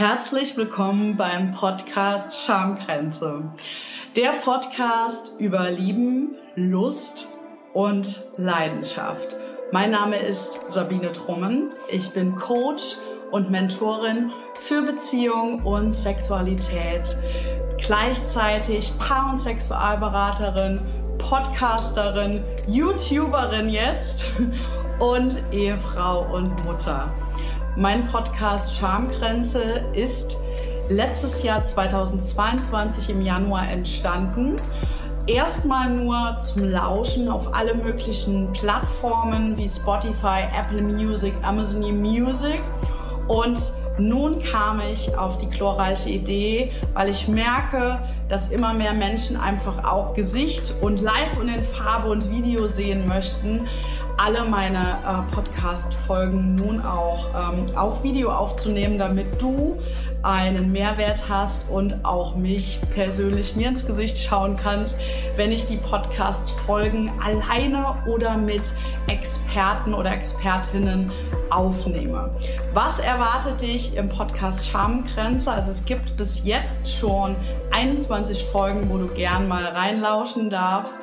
Herzlich willkommen beim Podcast Schamgrenze. Der Podcast über Lieben, Lust und Leidenschaft. Mein Name ist Sabine Trummen. Ich bin Coach und Mentorin für Beziehung und Sexualität. Gleichzeitig Paar- und Sexualberaterin, Podcasterin, YouTuberin jetzt und Ehefrau und Mutter. Mein Podcast Schamgrenze ist letztes Jahr 2022 im Januar entstanden. Erstmal nur zum Lauschen auf alle möglichen Plattformen wie Spotify, Apple Music, Amazon Music und nun kam ich auf die glorreiche Idee, weil ich merke, dass immer mehr Menschen einfach auch Gesicht und live und in Farbe und Video sehen möchten, alle meine äh, Podcast-Folgen nun auch ähm, auf Video aufzunehmen, damit du einen Mehrwert hast und auch mich persönlich mir ins Gesicht schauen kannst, wenn ich die Podcast-Folgen alleine oder mit Experten oder Expertinnen aufnehme. Was erwartet dich im Podcast Schamgrenze? Also es gibt bis jetzt schon 21 Folgen, wo du gern mal reinlauschen darfst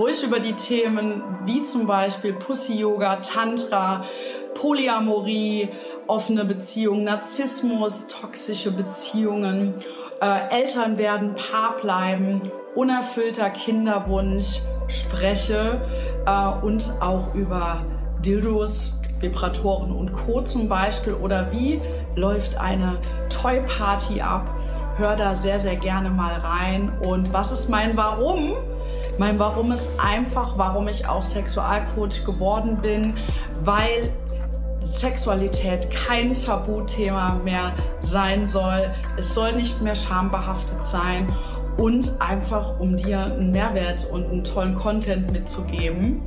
wo ich über die Themen wie zum Beispiel Pussy-Yoga, Tantra, Polyamorie, offene Beziehungen, Narzissmus, toxische Beziehungen, äh, Eltern werden, Paar bleiben, unerfüllter Kinderwunsch spreche äh, und auch über Dildos, Vibratoren und Co. zum Beispiel oder wie läuft eine Toy Party ab. Hör da sehr, sehr gerne mal rein. Und was ist mein Warum? Mein Warum ist einfach, warum ich auch Sexualcoach geworden bin, weil Sexualität kein Tabuthema mehr sein soll. Es soll nicht mehr schambehaftet sein und einfach um dir einen Mehrwert und einen tollen Content mitzugeben,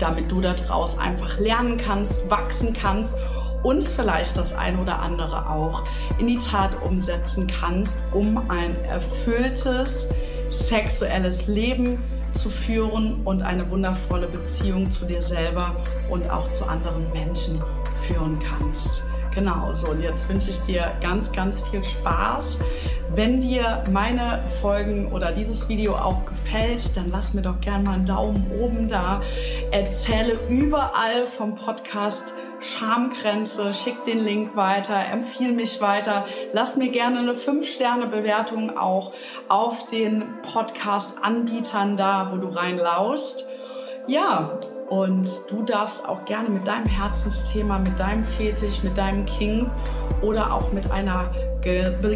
damit du daraus einfach lernen kannst, wachsen kannst und vielleicht das ein oder andere auch in die Tat umsetzen kannst, um ein erfülltes sexuelles Leben zu führen und eine wundervolle Beziehung zu dir selber und auch zu anderen Menschen führen kannst. Genau, so und jetzt wünsche ich dir ganz, ganz viel Spaß. Wenn dir meine Folgen oder dieses Video auch gefällt, dann lass mir doch gerne mal einen Daumen oben da. Erzähle überall vom Podcast Schamgrenze, schick den Link weiter, empfiehl mich weiter, lass mir gerne eine 5-Sterne-Bewertung auch auf den Podcast-Anbietern da, wo du reinlaust. Ja, und du darfst auch gerne mit deinem Herzensthema, mit deinem Fetisch, mit deinem King oder auch mit einer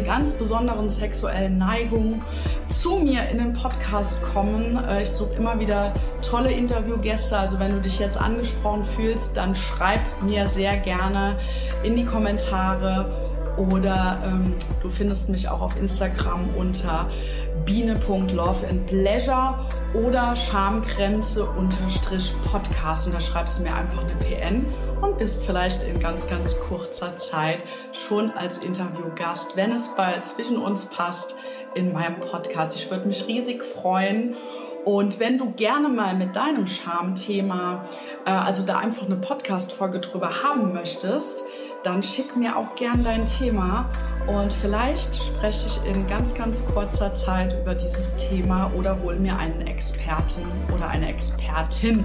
ganz besonderen sexuellen Neigung zu mir in den Podcast kommen. Äh, ich suche immer wieder tolle Interviewgäste. Also wenn du dich jetzt angesprochen fühlst, dann schreib mir sehr gerne in die Kommentare oder ähm, du findest mich auch auf Instagram unter biene.loveandpleasure oder schamgrenze-podcast und da schreibst du mir einfach eine PN und bist vielleicht in ganz, ganz kurzer Zeit schon als Interviewgast, wenn es bald zwischen uns passt, in meinem Podcast. Ich würde mich riesig freuen. Und wenn du gerne mal mit deinem Schamthema, äh, also da einfach eine Podcast-Folge drüber haben möchtest, dann schick mir auch gern dein Thema und vielleicht spreche ich in ganz, ganz kurzer Zeit über dieses Thema oder hole mir einen Experten oder eine Expertin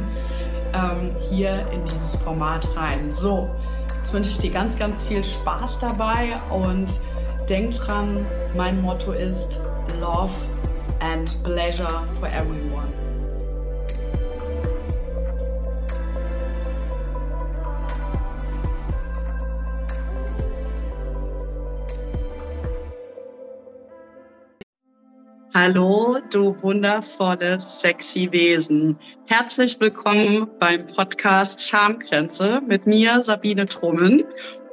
ähm, hier in dieses Format rein. So, jetzt wünsche ich dir ganz, ganz viel Spaß dabei und denk dran, mein Motto ist Love and Pleasure for Everyone. Hallo, du wundervolles, sexy Wesen. Herzlich willkommen beim Podcast Schamgrenze mit mir, Sabine Trummen.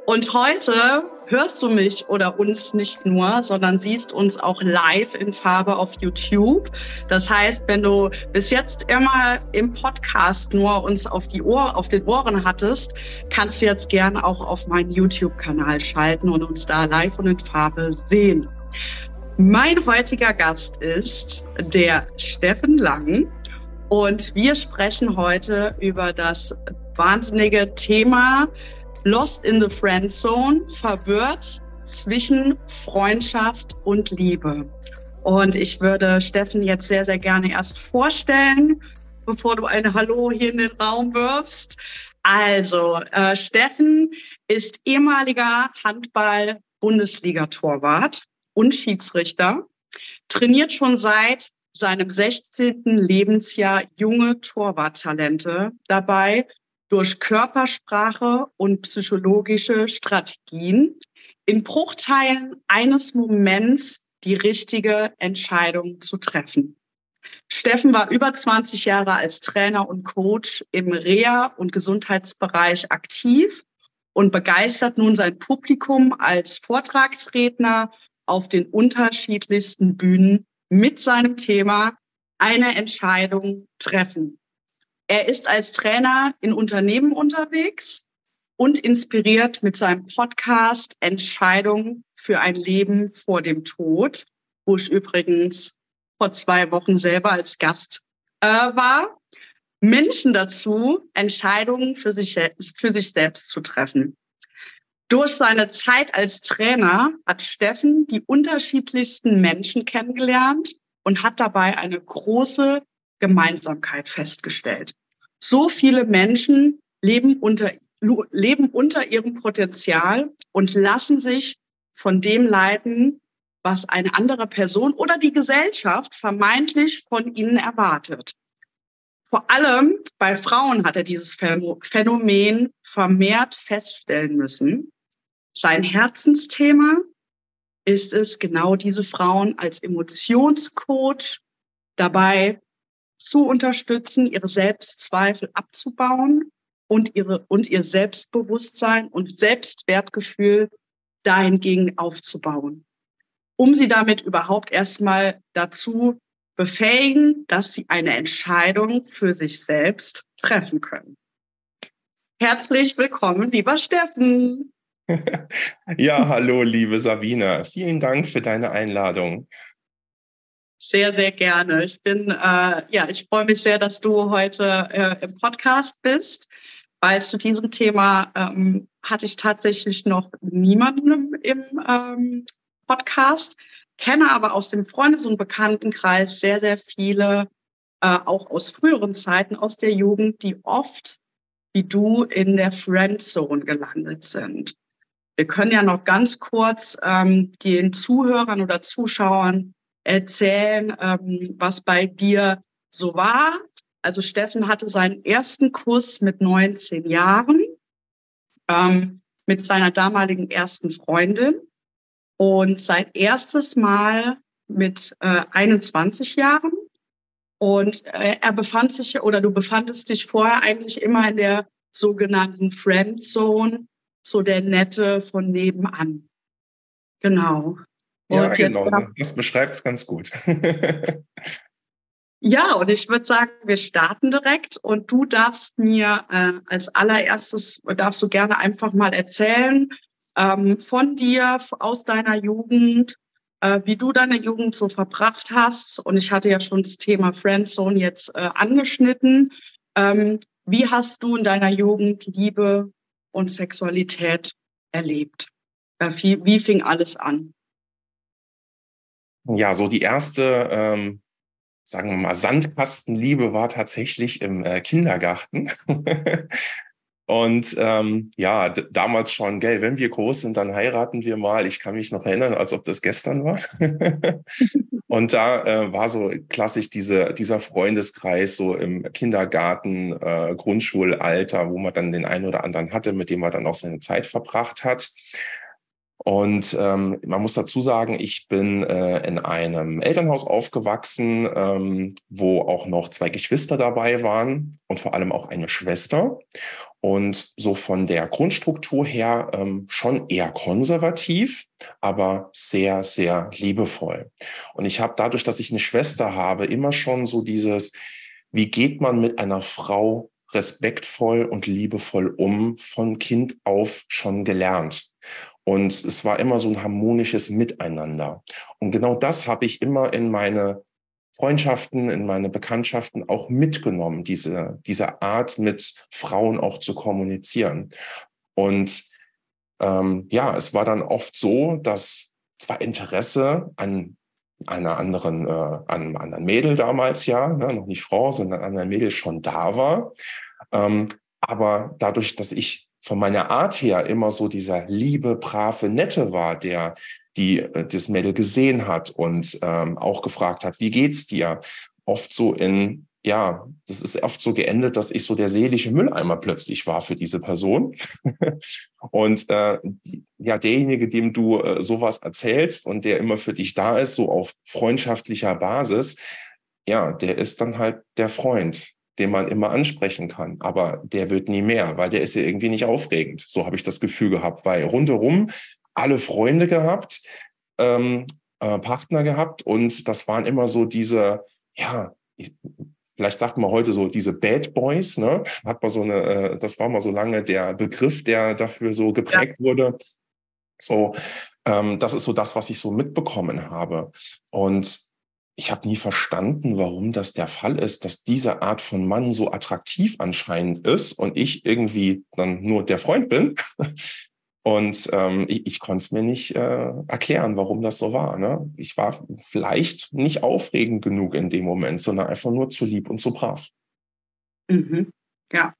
Und heute hörst du mich oder uns nicht nur, sondern siehst uns auch live in Farbe auf YouTube. Das heißt, wenn du bis jetzt immer im Podcast nur uns auf die Ohr, auf den Ohren hattest, kannst du jetzt gerne auch auf meinen YouTube-Kanal schalten und uns da live und in Farbe sehen. Mein heutiger Gast ist der Steffen Lang und wir sprechen heute über das wahnsinnige Thema Lost in the Friend Zone, verwirrt, zwischen Freundschaft und Liebe. Und ich würde Steffen jetzt sehr, sehr gerne erst vorstellen, bevor du ein Hallo hier in den Raum wirfst. Also, äh, Steffen ist ehemaliger Handball-Bundesliga-Torwart und Schiedsrichter, trainiert schon seit seinem 16. Lebensjahr junge Torwarttalente dabei durch Körpersprache und psychologische Strategien in Bruchteilen eines Moments die richtige Entscheidung zu treffen. Steffen war über 20 Jahre als Trainer und Coach im Reha- und Gesundheitsbereich aktiv und begeistert nun sein Publikum als Vortragsredner auf den unterschiedlichsten Bühnen mit seinem Thema eine Entscheidung treffen. Er ist als Trainer in Unternehmen unterwegs und inspiriert mit seinem Podcast Entscheidung für ein Leben vor dem Tod, wo ich übrigens vor zwei Wochen selber als Gast äh, war, Menschen dazu, Entscheidungen für sich, für sich selbst zu treffen. Durch seine Zeit als Trainer hat Steffen die unterschiedlichsten Menschen kennengelernt und hat dabei eine große Gemeinsamkeit festgestellt. So viele Menschen leben unter, leben unter ihrem Potenzial und lassen sich von dem leiten, was eine andere Person oder die Gesellschaft vermeintlich von ihnen erwartet. Vor allem bei Frauen hat er dieses Phänomen vermehrt feststellen müssen. Sein Herzensthema ist es, genau diese Frauen als Emotionscoach dabei zu unterstützen, ihre Selbstzweifel abzubauen und, ihre, und ihr Selbstbewusstsein und Selbstwertgefühl dahingegen aufzubauen, um sie damit überhaupt erstmal dazu befähigen, dass sie eine Entscheidung für sich selbst treffen können. Herzlich willkommen, lieber Steffen. Ja, hallo, liebe Sabine. Vielen Dank für deine Einladung. Sehr, sehr gerne. Ich bin, äh, ja, ich freue mich sehr, dass du heute äh, im Podcast bist, weil zu diesem Thema ähm, hatte ich tatsächlich noch niemanden im ähm, Podcast, kenne aber aus dem Freundes- und Bekanntenkreis sehr, sehr viele, äh, auch aus früheren Zeiten, aus der Jugend, die oft wie du in der Friendzone gelandet sind. Wir können ja noch ganz kurz ähm, den Zuhörern oder Zuschauern erzählen, ähm, was bei dir so war. Also Steffen hatte seinen ersten Kuss mit 19 Jahren ähm, mit seiner damaligen ersten Freundin und sein erstes Mal mit äh, 21 Jahren. Und äh, er befand sich oder du befandest dich vorher eigentlich immer in der sogenannten Friend Zone, so der Nette von nebenan. Genau. Und ja, genau. das beschreibt es ganz gut. ja, und ich würde sagen, wir starten direkt und du darfst mir äh, als allererstes, darfst du gerne einfach mal erzählen ähm, von dir, aus deiner Jugend, äh, wie du deine Jugend so verbracht hast. Und ich hatte ja schon das Thema Friendzone jetzt äh, angeschnitten. Ähm, wie hast du in deiner Jugend Liebe und Sexualität erlebt? Äh, wie, wie fing alles an? Ja, so die erste, ähm, sagen wir mal, Sandkastenliebe war tatsächlich im äh, Kindergarten. Und ähm, ja, damals schon, gell, wenn wir groß sind, dann heiraten wir mal. Ich kann mich noch erinnern, als ob das gestern war. und da äh, war so klassisch diese, dieser Freundeskreis so im Kindergarten, äh, Grundschulalter, wo man dann den einen oder anderen hatte, mit dem man dann auch seine Zeit verbracht hat. Und ähm, man muss dazu sagen, ich bin äh, in einem Elternhaus aufgewachsen, ähm, wo auch noch zwei Geschwister dabei waren und vor allem auch eine Schwester. Und so von der Grundstruktur her ähm, schon eher konservativ, aber sehr, sehr liebevoll. Und ich habe dadurch, dass ich eine Schwester habe, immer schon so dieses, wie geht man mit einer Frau respektvoll und liebevoll um, von Kind auf schon gelernt. Und es war immer so ein harmonisches Miteinander. Und genau das habe ich immer in meine Freundschaften, in meine Bekanntschaften auch mitgenommen, diese, diese Art mit Frauen auch zu kommunizieren. Und ähm, ja, es war dann oft so, dass zwar Interesse an einer anderen, äh, an einem anderen Mädel damals ja, ne, noch nicht Frau, sondern an einer Mädel schon da war. Ähm, aber dadurch, dass ich von meiner Art her immer so dieser liebe, brave, nette war, der die äh, das Mädel gesehen hat und ähm, auch gefragt hat, wie geht's dir? Oft so in ja, das ist oft so geendet, dass ich so der seelische Mülleimer plötzlich war für diese Person. und äh, ja, derjenige, dem du äh, sowas erzählst und der immer für dich da ist, so auf freundschaftlicher Basis, ja, der ist dann halt der Freund, den man immer ansprechen kann. Aber der wird nie mehr, weil der ist ja irgendwie nicht aufregend. So habe ich das Gefühl gehabt, weil rundherum alle Freunde gehabt, ähm, äh, Partner gehabt und das waren immer so diese, ja, vielleicht sagt man heute so diese Bad Boys, ne? Hat man so eine, äh, das war mal so lange der Begriff, der dafür so geprägt ja. wurde. So, ähm, das ist so das, was ich so mitbekommen habe. Und ich habe nie verstanden, warum das der Fall ist, dass diese Art von Mann so attraktiv anscheinend ist und ich irgendwie dann nur der Freund bin. Und ähm, ich, ich konnte es mir nicht äh, erklären, warum das so war. Ne? Ich war vielleicht nicht aufregend genug in dem Moment, sondern einfach nur zu lieb und zu brav. Mhm. Ja.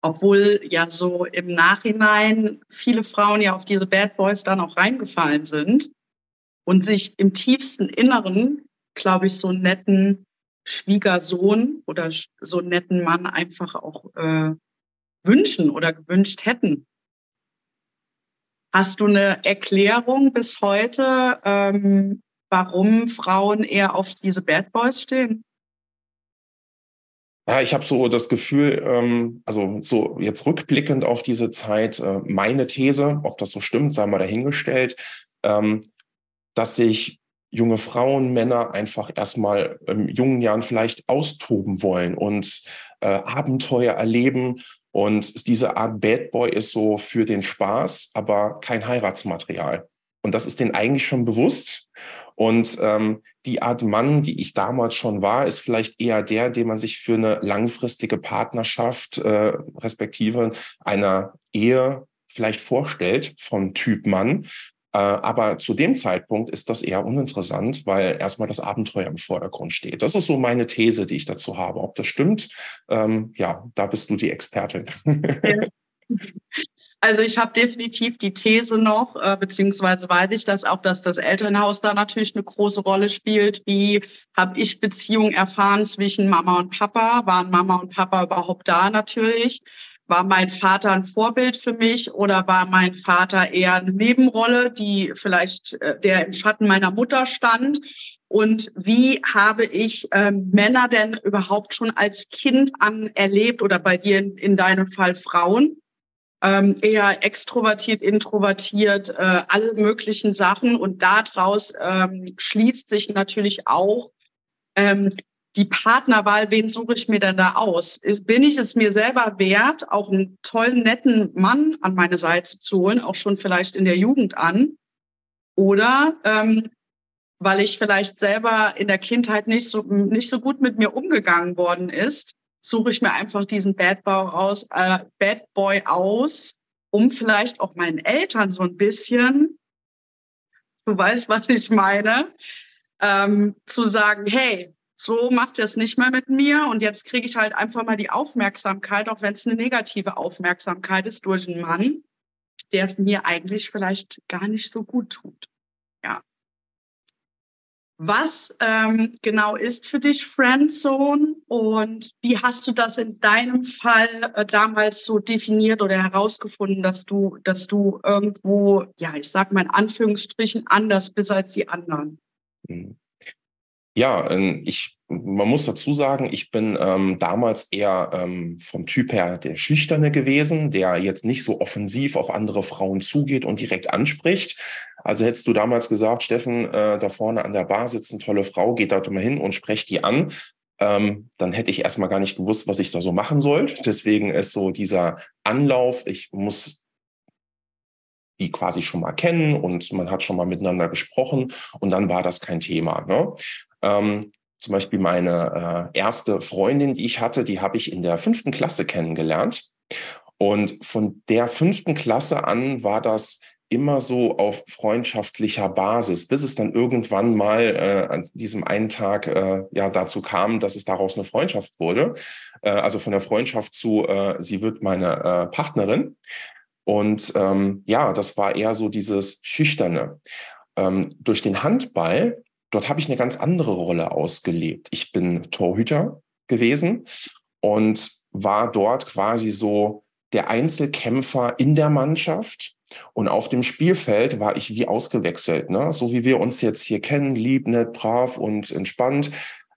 Obwohl ja so im Nachhinein viele Frauen ja auf diese Bad Boys dann auch reingefallen sind und sich im tiefsten Inneren, glaube ich, so einen netten Schwiegersohn oder so einen netten Mann einfach auch äh, wünschen oder gewünscht hätten. Hast du eine Erklärung bis heute, ähm, warum Frauen eher auf diese Bad Boys stehen? Ja, ich habe so das Gefühl, ähm, also so jetzt rückblickend auf diese Zeit, äh, meine These, ob das so stimmt, sei mal dahingestellt, ähm, dass sich junge Frauen, Männer einfach erstmal in jungen Jahren vielleicht austoben wollen und äh, Abenteuer erleben und diese Art Bad Boy ist so für den Spaß, aber kein Heiratsmaterial. Und das ist denen eigentlich schon bewusst. Und ähm, die Art Mann, die ich damals schon war, ist vielleicht eher der, den man sich für eine langfristige Partnerschaft, äh, respektive einer Ehe vielleicht vorstellt, von Typ Mann. Äh, aber zu dem Zeitpunkt ist das eher uninteressant, weil erstmal das Abenteuer im Vordergrund steht. Das ist so meine These, die ich dazu habe. Ob das stimmt, ähm, ja, da bist du die Expertin. Also ich habe definitiv die These noch, äh, beziehungsweise weiß ich das auch, dass das Elternhaus da natürlich eine große Rolle spielt. Wie habe ich Beziehungen erfahren zwischen Mama und Papa? Waren Mama und Papa überhaupt da natürlich? War mein Vater ein Vorbild für mich oder war mein Vater eher eine Nebenrolle, die vielleicht äh, der im Schatten meiner Mutter stand? Und wie habe ich ähm, Männer denn überhaupt schon als Kind an erlebt oder bei dir in, in deinem Fall Frauen? Ähm, eher extrovertiert, introvertiert, äh, alle möglichen Sachen. Und daraus ähm, schließt sich natürlich auch, ähm, die Partnerwahl, wen suche ich mir denn da aus? Ist, bin ich es mir selber wert, auch einen tollen, netten Mann an meine Seite zu holen, auch schon vielleicht in der Jugend an? Oder ähm, weil ich vielleicht selber in der Kindheit nicht so, nicht so gut mit mir umgegangen worden ist, suche ich mir einfach diesen Bad Boy aus, äh, Bad Boy aus, um vielleicht auch meinen Eltern so ein bisschen, du weißt, was ich meine, ähm, zu sagen, hey, so macht er es nicht mehr mit mir und jetzt kriege ich halt einfach mal die Aufmerksamkeit, auch wenn es eine negative Aufmerksamkeit ist, durch einen Mann, der mir eigentlich vielleicht gar nicht so gut tut. Ja. Was ähm, genau ist für dich Friendzone und wie hast du das in deinem Fall äh, damals so definiert oder herausgefunden, dass du, dass du irgendwo, ja, ich sag mal in Anführungsstrichen anders bist als die anderen? Mhm. Ja, ähm, ich, man muss dazu sagen, ich bin ähm, damals eher ähm, vom Typ her der Schüchterne gewesen, der jetzt nicht so offensiv auf andere Frauen zugeht und direkt anspricht. Also hättest du damals gesagt, Steffen, äh, da vorne an der Bar sitzt eine tolle Frau, geht da mal hin und sprecht die an, ähm, dann hätte ich erstmal gar nicht gewusst, was ich da so machen soll. Deswegen ist so dieser Anlauf, ich muss die quasi schon mal kennen und man hat schon mal miteinander gesprochen und dann war das kein Thema. Ne? Ähm, zum Beispiel meine äh, erste Freundin, die ich hatte, die habe ich in der fünften Klasse kennengelernt. Und von der fünften Klasse an war das immer so auf freundschaftlicher Basis, bis es dann irgendwann mal äh, an diesem einen Tag äh, ja dazu kam, dass es daraus eine Freundschaft wurde. Äh, also von der Freundschaft zu, äh, sie wird meine äh, Partnerin. Und ähm, ja, das war eher so dieses Schüchterne. Ähm, durch den Handball, dort habe ich eine ganz andere Rolle ausgelebt. Ich bin Torhüter gewesen und war dort quasi so der Einzelkämpfer in der Mannschaft und auf dem Spielfeld war ich wie ausgewechselt, ne? so wie wir uns jetzt hier kennen, lieb, nett, brav und entspannt.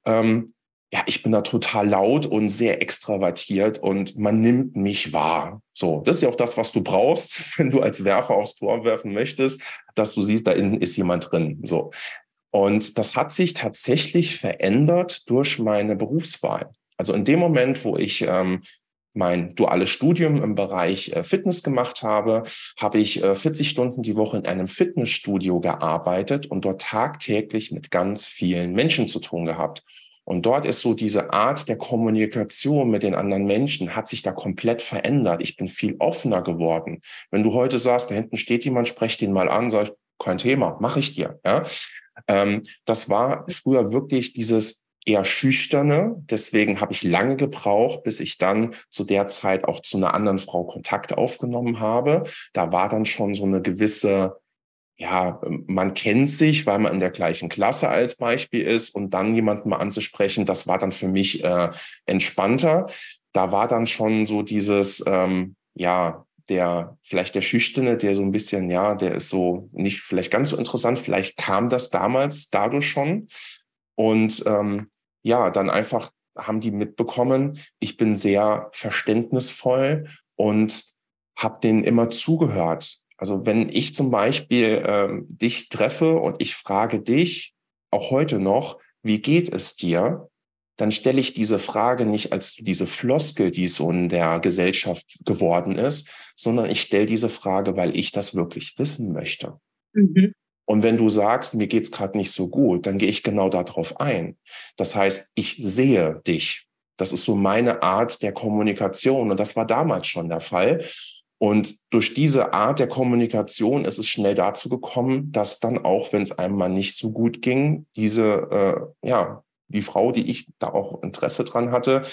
Ähm, ja, ich bin da total laut und sehr extravertiert und man nimmt mich wahr. So, das ist ja auch das, was du brauchst, wenn du als Werfer aufs Tor werfen möchtest, dass du siehst, da innen ist jemand drin. So. Und das hat sich tatsächlich verändert durch meine Berufswahl. Also in dem Moment, wo ich ähm, mein duales Studium im Bereich äh, Fitness gemacht habe, habe ich 40 äh, Stunden die Woche in einem Fitnessstudio gearbeitet und dort tagtäglich mit ganz vielen Menschen zu tun gehabt. Und dort ist so diese Art der Kommunikation mit den anderen Menschen hat sich da komplett verändert. Ich bin viel offener geworden. Wenn du heute sagst, da hinten steht jemand, sprech den mal an, sag ich, kein Thema, mache ich dir. Ja? Ähm, das war früher wirklich dieses eher schüchterne. Deswegen habe ich lange gebraucht, bis ich dann zu der Zeit auch zu einer anderen Frau Kontakt aufgenommen habe. Da war dann schon so eine gewisse, ja, man kennt sich, weil man in der gleichen Klasse als Beispiel ist und dann jemanden mal anzusprechen, das war dann für mich äh, entspannter. Da war dann schon so dieses, ähm, ja, der vielleicht der Schüchterne, der so ein bisschen, ja, der ist so nicht vielleicht ganz so interessant. Vielleicht kam das damals dadurch schon. Und ähm, ja, dann einfach haben die mitbekommen, ich bin sehr verständnisvoll und habe denen immer zugehört. Also wenn ich zum Beispiel ähm, dich treffe und ich frage dich, auch heute noch, wie geht es dir? Dann stelle ich diese Frage nicht als diese Floskel, die so in der Gesellschaft geworden ist, sondern ich stelle diese Frage, weil ich das wirklich wissen möchte. Mhm. Und wenn du sagst, mir geht's gerade nicht so gut, dann gehe ich genau darauf ein. Das heißt, ich sehe dich. Das ist so meine Art der Kommunikation. Und das war damals schon der Fall. Und durch diese Art der Kommunikation ist es schnell dazu gekommen, dass dann auch, wenn es einem mal nicht so gut ging, diese, äh, ja, die Frau, die ich da auch Interesse dran hatte,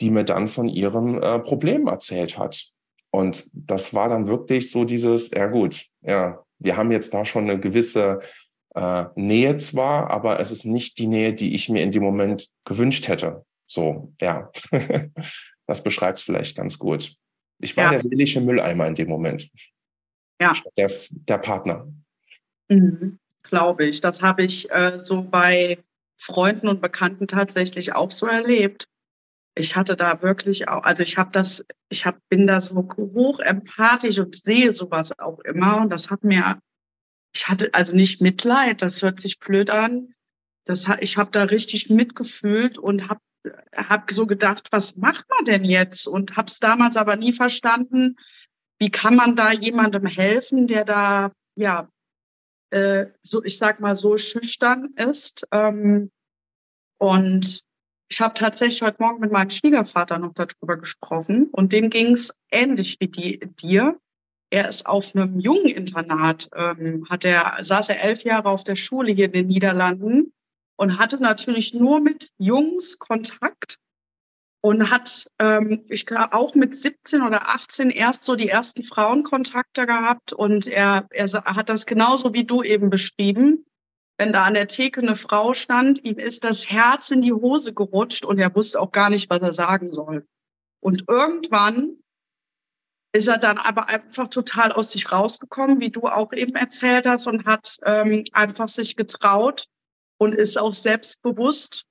die mir dann von ihrem äh, Problem erzählt hat. Und das war dann wirklich so dieses, ja gut, ja, wir haben jetzt da schon eine gewisse äh, Nähe zwar, aber es ist nicht die Nähe, die ich mir in dem Moment gewünscht hätte. So, ja, das beschreibt es vielleicht ganz gut. Ich war ja. der seelische Mülleimer in dem Moment. Ja. Der, der Partner. Mhm, Glaube ich. Das habe ich äh, so bei Freunden und Bekannten tatsächlich auch so erlebt ich hatte da wirklich auch, also ich habe das, ich hab, bin da so hoch empathisch und sehe sowas auch immer. Und das hat mir, ich hatte also nicht Mitleid, das hört sich blöd an. Das, ich habe da richtig mitgefühlt und habe hab so gedacht, was macht man denn jetzt? Und habe es damals aber nie verstanden, wie kann man da jemandem helfen, der da, ja, äh, so, ich sag mal, so schüchtern ist. Ähm, und ich habe tatsächlich heute Morgen mit meinem Schwiegervater noch darüber gesprochen und dem ging es ähnlich wie die, dir. Er ist auf einem Jungeninternat, ähm, hat er, saß er elf Jahre auf der Schule hier in den Niederlanden und hatte natürlich nur mit Jungs Kontakt und hat, ähm, ich glaube, auch mit 17 oder 18 erst so die ersten Frauenkontakte gehabt und er, er hat das genauso wie du eben beschrieben wenn da an der Theke eine Frau stand, ihm ist das Herz in die Hose gerutscht und er wusste auch gar nicht, was er sagen soll. Und irgendwann ist er dann aber einfach total aus sich rausgekommen, wie du auch eben erzählt hast, und hat ähm, einfach sich getraut und ist auch selbstbewusst.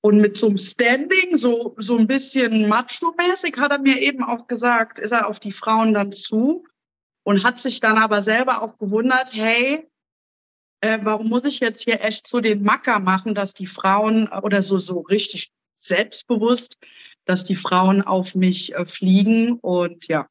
Und mit so einem Standing, so, so ein bisschen macho-mäßig, hat er mir eben auch gesagt, ist er auf die Frauen dann zu und hat sich dann aber selber auch gewundert, hey, äh, warum muss ich jetzt hier echt so den Macker machen, dass die Frauen äh, oder so, so richtig selbstbewusst, dass die Frauen auf mich äh, fliegen und ja,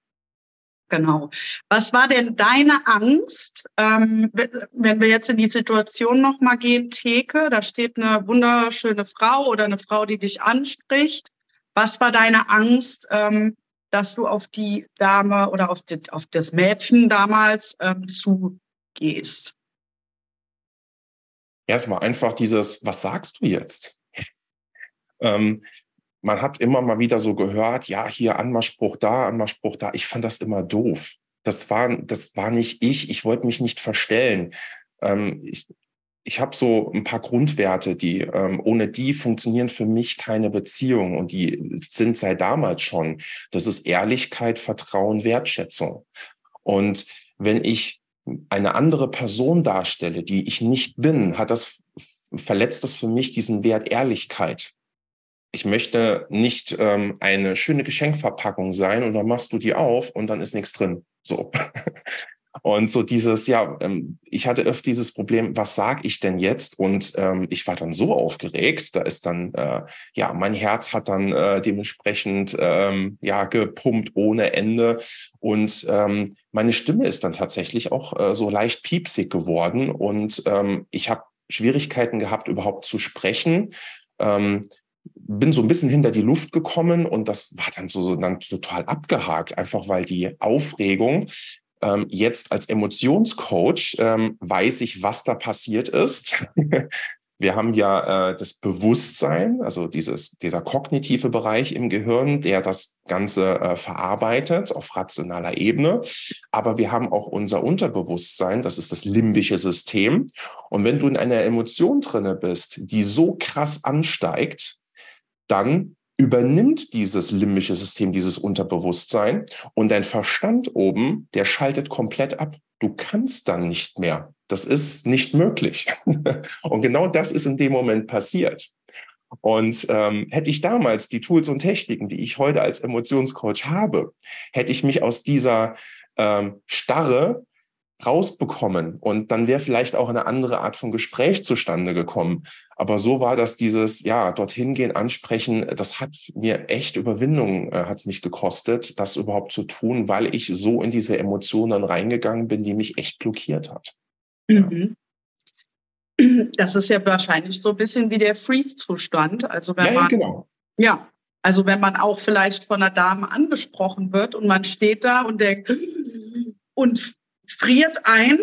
genau. Was war denn deine Angst, ähm, wenn wir jetzt in die Situation nochmal gehen, Theke, da steht eine wunderschöne Frau oder eine Frau, die dich anspricht. Was war deine Angst, ähm, dass du auf die Dame oder auf, die, auf das Mädchen damals ähm, zugehst? Erstmal einfach dieses, was sagst du jetzt? man hat immer mal wieder so gehört, ja, hier Anmachspruch da, Anmachspruch da. Ich fand das immer doof. Das war, das war nicht ich. Ich wollte mich nicht verstellen. Ähm, ich, ich habe so ein paar Grundwerte, die ähm, ohne die funktionieren für mich keine Beziehungen und die sind seit damals schon. Das ist Ehrlichkeit, Vertrauen, Wertschätzung. Und wenn ich eine andere Person darstelle, die ich nicht bin, hat das verletzt das für mich diesen Wert Ehrlichkeit ich möchte nicht ähm, eine schöne Geschenkverpackung sein und dann machst du die auf und dann ist nichts drin. So. Und so dieses, ja, ähm, ich hatte öfter dieses Problem, was sage ich denn jetzt? Und ähm, ich war dann so aufgeregt, da ist dann, äh, ja, mein Herz hat dann äh, dementsprechend, ähm, ja, gepumpt ohne Ende. Und ähm, meine Stimme ist dann tatsächlich auch äh, so leicht piepsig geworden. Und ähm, ich habe Schwierigkeiten gehabt, überhaupt zu sprechen. Ähm, bin so ein bisschen hinter die Luft gekommen und das war dann so, so dann total abgehakt, einfach weil die Aufregung ähm, jetzt als Emotionscoach ähm, weiß ich, was da passiert ist. Wir haben ja äh, das Bewusstsein, also dieses, dieser kognitive Bereich im Gehirn, der das Ganze äh, verarbeitet auf rationaler Ebene. Aber wir haben auch unser Unterbewusstsein, das ist das limbische System. Und wenn du in einer Emotion drinne bist, die so krass ansteigt, dann übernimmt dieses limbische System, dieses Unterbewusstsein und dein Verstand oben, der schaltet komplett ab. Du kannst dann nicht mehr. Das ist nicht möglich. und genau das ist in dem Moment passiert. Und ähm, hätte ich damals die Tools und Techniken, die ich heute als Emotionscoach habe, hätte ich mich aus dieser ähm, Starre rausbekommen und dann wäre vielleicht auch eine andere Art von Gespräch zustande gekommen. Aber so war das dieses, ja, dorthin gehen, ansprechen, das hat mir echt Überwindung, äh, hat mich gekostet, das überhaupt zu tun, weil ich so in diese Emotionen reingegangen bin, die mich echt blockiert hat. Mhm. Das ist ja wahrscheinlich so ein bisschen wie der Freeze-Zustand. Also wenn ja, man, genau. ja, also wenn man auch vielleicht von einer Dame angesprochen wird und man steht da und denkt, und friert ein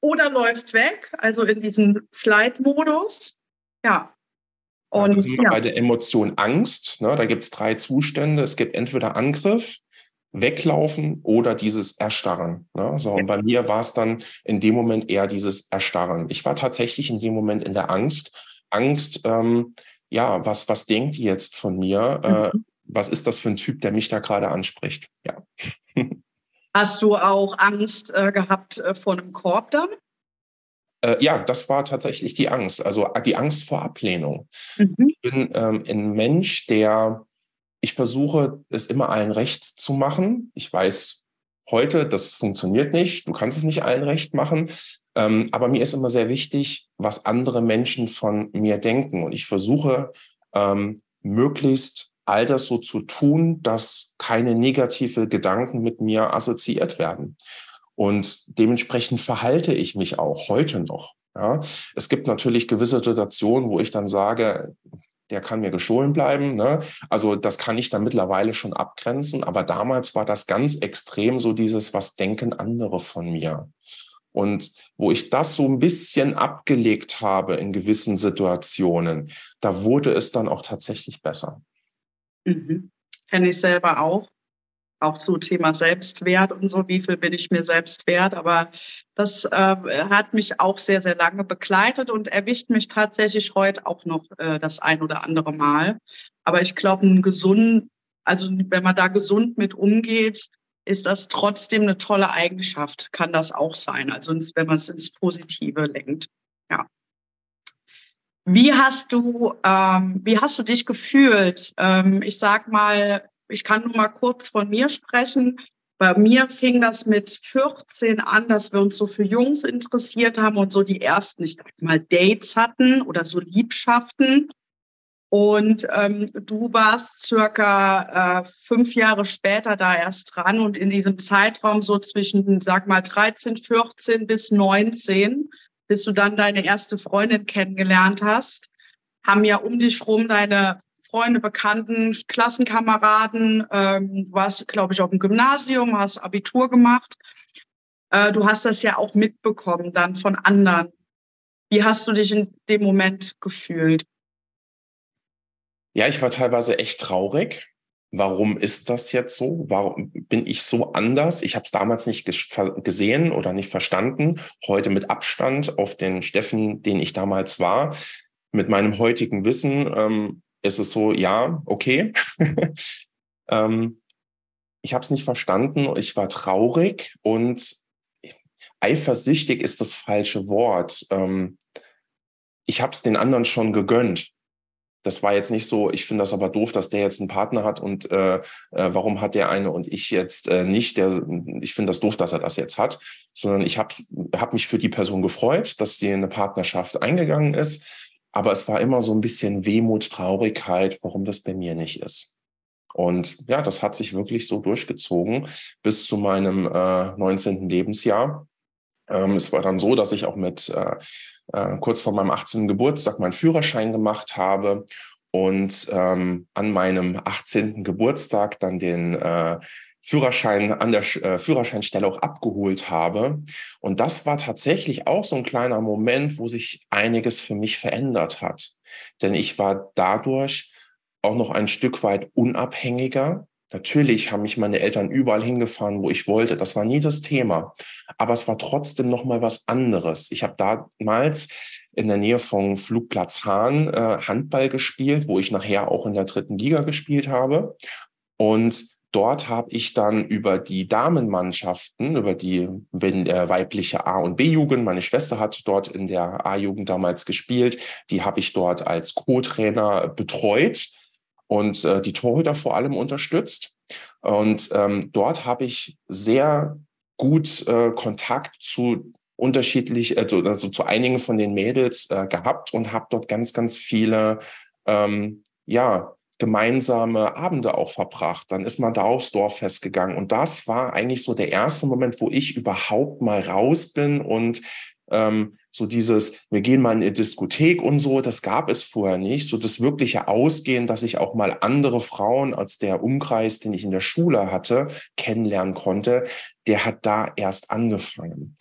oder läuft weg, also in diesen Flight-Modus. Ja. Und also ja. bei der Emotion Angst, ne, da gibt es drei Zustände. Es gibt entweder Angriff, Weglaufen oder dieses Erstarren. Ne? So, und bei mir war es dann in dem Moment eher dieses Erstarren. Ich war tatsächlich in dem Moment in der Angst. Angst, ähm, ja, was, was denkt ihr jetzt von mir? Äh, mhm. was ist das für ein Typ, der mich da gerade anspricht? Ja. Hast du auch Angst äh, gehabt äh, vor einem Korb dann? Äh, ja, das war tatsächlich die Angst, also äh, die Angst vor Ablehnung. Mhm. Ich bin ähm, ein Mensch, der, ich versuche, es immer allen recht zu machen. Ich weiß heute, das funktioniert nicht. Du kannst es nicht allen recht machen. Ähm, aber mir ist immer sehr wichtig, was andere Menschen von mir denken. Und ich versuche, ähm, möglichst all das so zu tun, dass keine negative Gedanken mit mir assoziiert werden. Und dementsprechend verhalte ich mich auch heute noch. Ja. Es gibt natürlich gewisse Situationen, wo ich dann sage, der kann mir gestohlen bleiben. Ne? Also das kann ich dann mittlerweile schon abgrenzen. Aber damals war das ganz extrem so dieses, was denken andere von mir? Und wo ich das so ein bisschen abgelegt habe in gewissen Situationen, da wurde es dann auch tatsächlich besser. Mhm. Kenne ich selber auch. Auch zu Thema Selbstwert und so, wie viel bin ich mir selbst wert. Aber das äh, hat mich auch sehr, sehr lange begleitet und erwischt mich tatsächlich heute auch noch äh, das ein oder andere Mal. Aber ich glaube, ein gesund, also wenn man da gesund mit umgeht, ist das trotzdem eine tolle Eigenschaft, kann das auch sein. Also wenn man es ins Positive lenkt. Ja. Wie hast du, ähm, wie hast du dich gefühlt? Ähm, ich sag mal, ich kann nur mal kurz von mir sprechen. Bei mir fing das mit 14 an, dass wir uns so für Jungs interessiert haben und so die ersten, ich sag mal, Dates hatten oder so Liebschaften. Und ähm, du warst circa äh, fünf Jahre später da erst dran und in diesem Zeitraum so zwischen, sag mal, 13, 14 bis 19 bis du dann deine erste Freundin kennengelernt hast, haben ja um dich rum deine Freunde, Bekannten, Klassenkameraden. Ähm, du warst, glaube ich, auf dem Gymnasium, hast Abitur gemacht. Äh, du hast das ja auch mitbekommen dann von anderen. Wie hast du dich in dem Moment gefühlt? Ja, ich war teilweise echt traurig. Warum ist das jetzt so? Warum bin ich so anders? Ich habe es damals nicht gesehen oder nicht verstanden. Heute mit Abstand auf den Steffen, den ich damals war, mit meinem heutigen Wissen ähm, ist es so, ja, okay. ähm, ich habe es nicht verstanden. Ich war traurig und eifersüchtig ist das falsche Wort. Ähm, ich habe es den anderen schon gegönnt. Das war jetzt nicht so, ich finde das aber doof, dass der jetzt einen Partner hat und äh, äh, warum hat der eine und ich jetzt äh, nicht. Der, ich finde das doof, dass er das jetzt hat, sondern ich habe hab mich für die Person gefreut, dass sie in eine Partnerschaft eingegangen ist. Aber es war immer so ein bisschen Wehmut, Traurigkeit, warum das bei mir nicht ist. Und ja, das hat sich wirklich so durchgezogen bis zu meinem äh, 19. Lebensjahr. Ähm, es war dann so, dass ich auch mit äh, äh, kurz vor meinem 18. Geburtstag meinen Führerschein gemacht habe und ähm, an meinem 18. Geburtstag dann den äh, Führerschein an der äh, Führerscheinstelle auch abgeholt habe. Und das war tatsächlich auch so ein kleiner Moment, wo sich einiges für mich verändert hat. Denn ich war dadurch auch noch ein Stück weit unabhängiger Natürlich haben mich meine Eltern überall hingefahren, wo ich wollte. Das war nie das Thema. Aber es war trotzdem noch mal was anderes. Ich habe damals in der Nähe vom Flugplatz Hahn äh, Handball gespielt, wo ich nachher auch in der dritten Liga gespielt habe. Und dort habe ich dann über die Damenmannschaften, über die wenn, äh, weibliche A- und B-Jugend, meine Schwester hat dort in der A-Jugend damals gespielt, die habe ich dort als Co-Trainer betreut und äh, die Torhüter vor allem unterstützt. Und ähm, dort habe ich sehr gut äh, Kontakt zu unterschiedlich, also, also zu einigen von den Mädels äh, gehabt und habe dort ganz, ganz viele ähm, ja, gemeinsame Abende auch verbracht. Dann ist man da aufs Dorffest gegangen. Und das war eigentlich so der erste Moment, wo ich überhaupt mal raus bin und ähm, so dieses, wir gehen mal in eine Diskothek und so, das gab es vorher nicht. So das wirkliche Ausgehen, dass ich auch mal andere Frauen als der Umkreis, den ich in der Schule hatte, kennenlernen konnte, der hat da erst angefangen.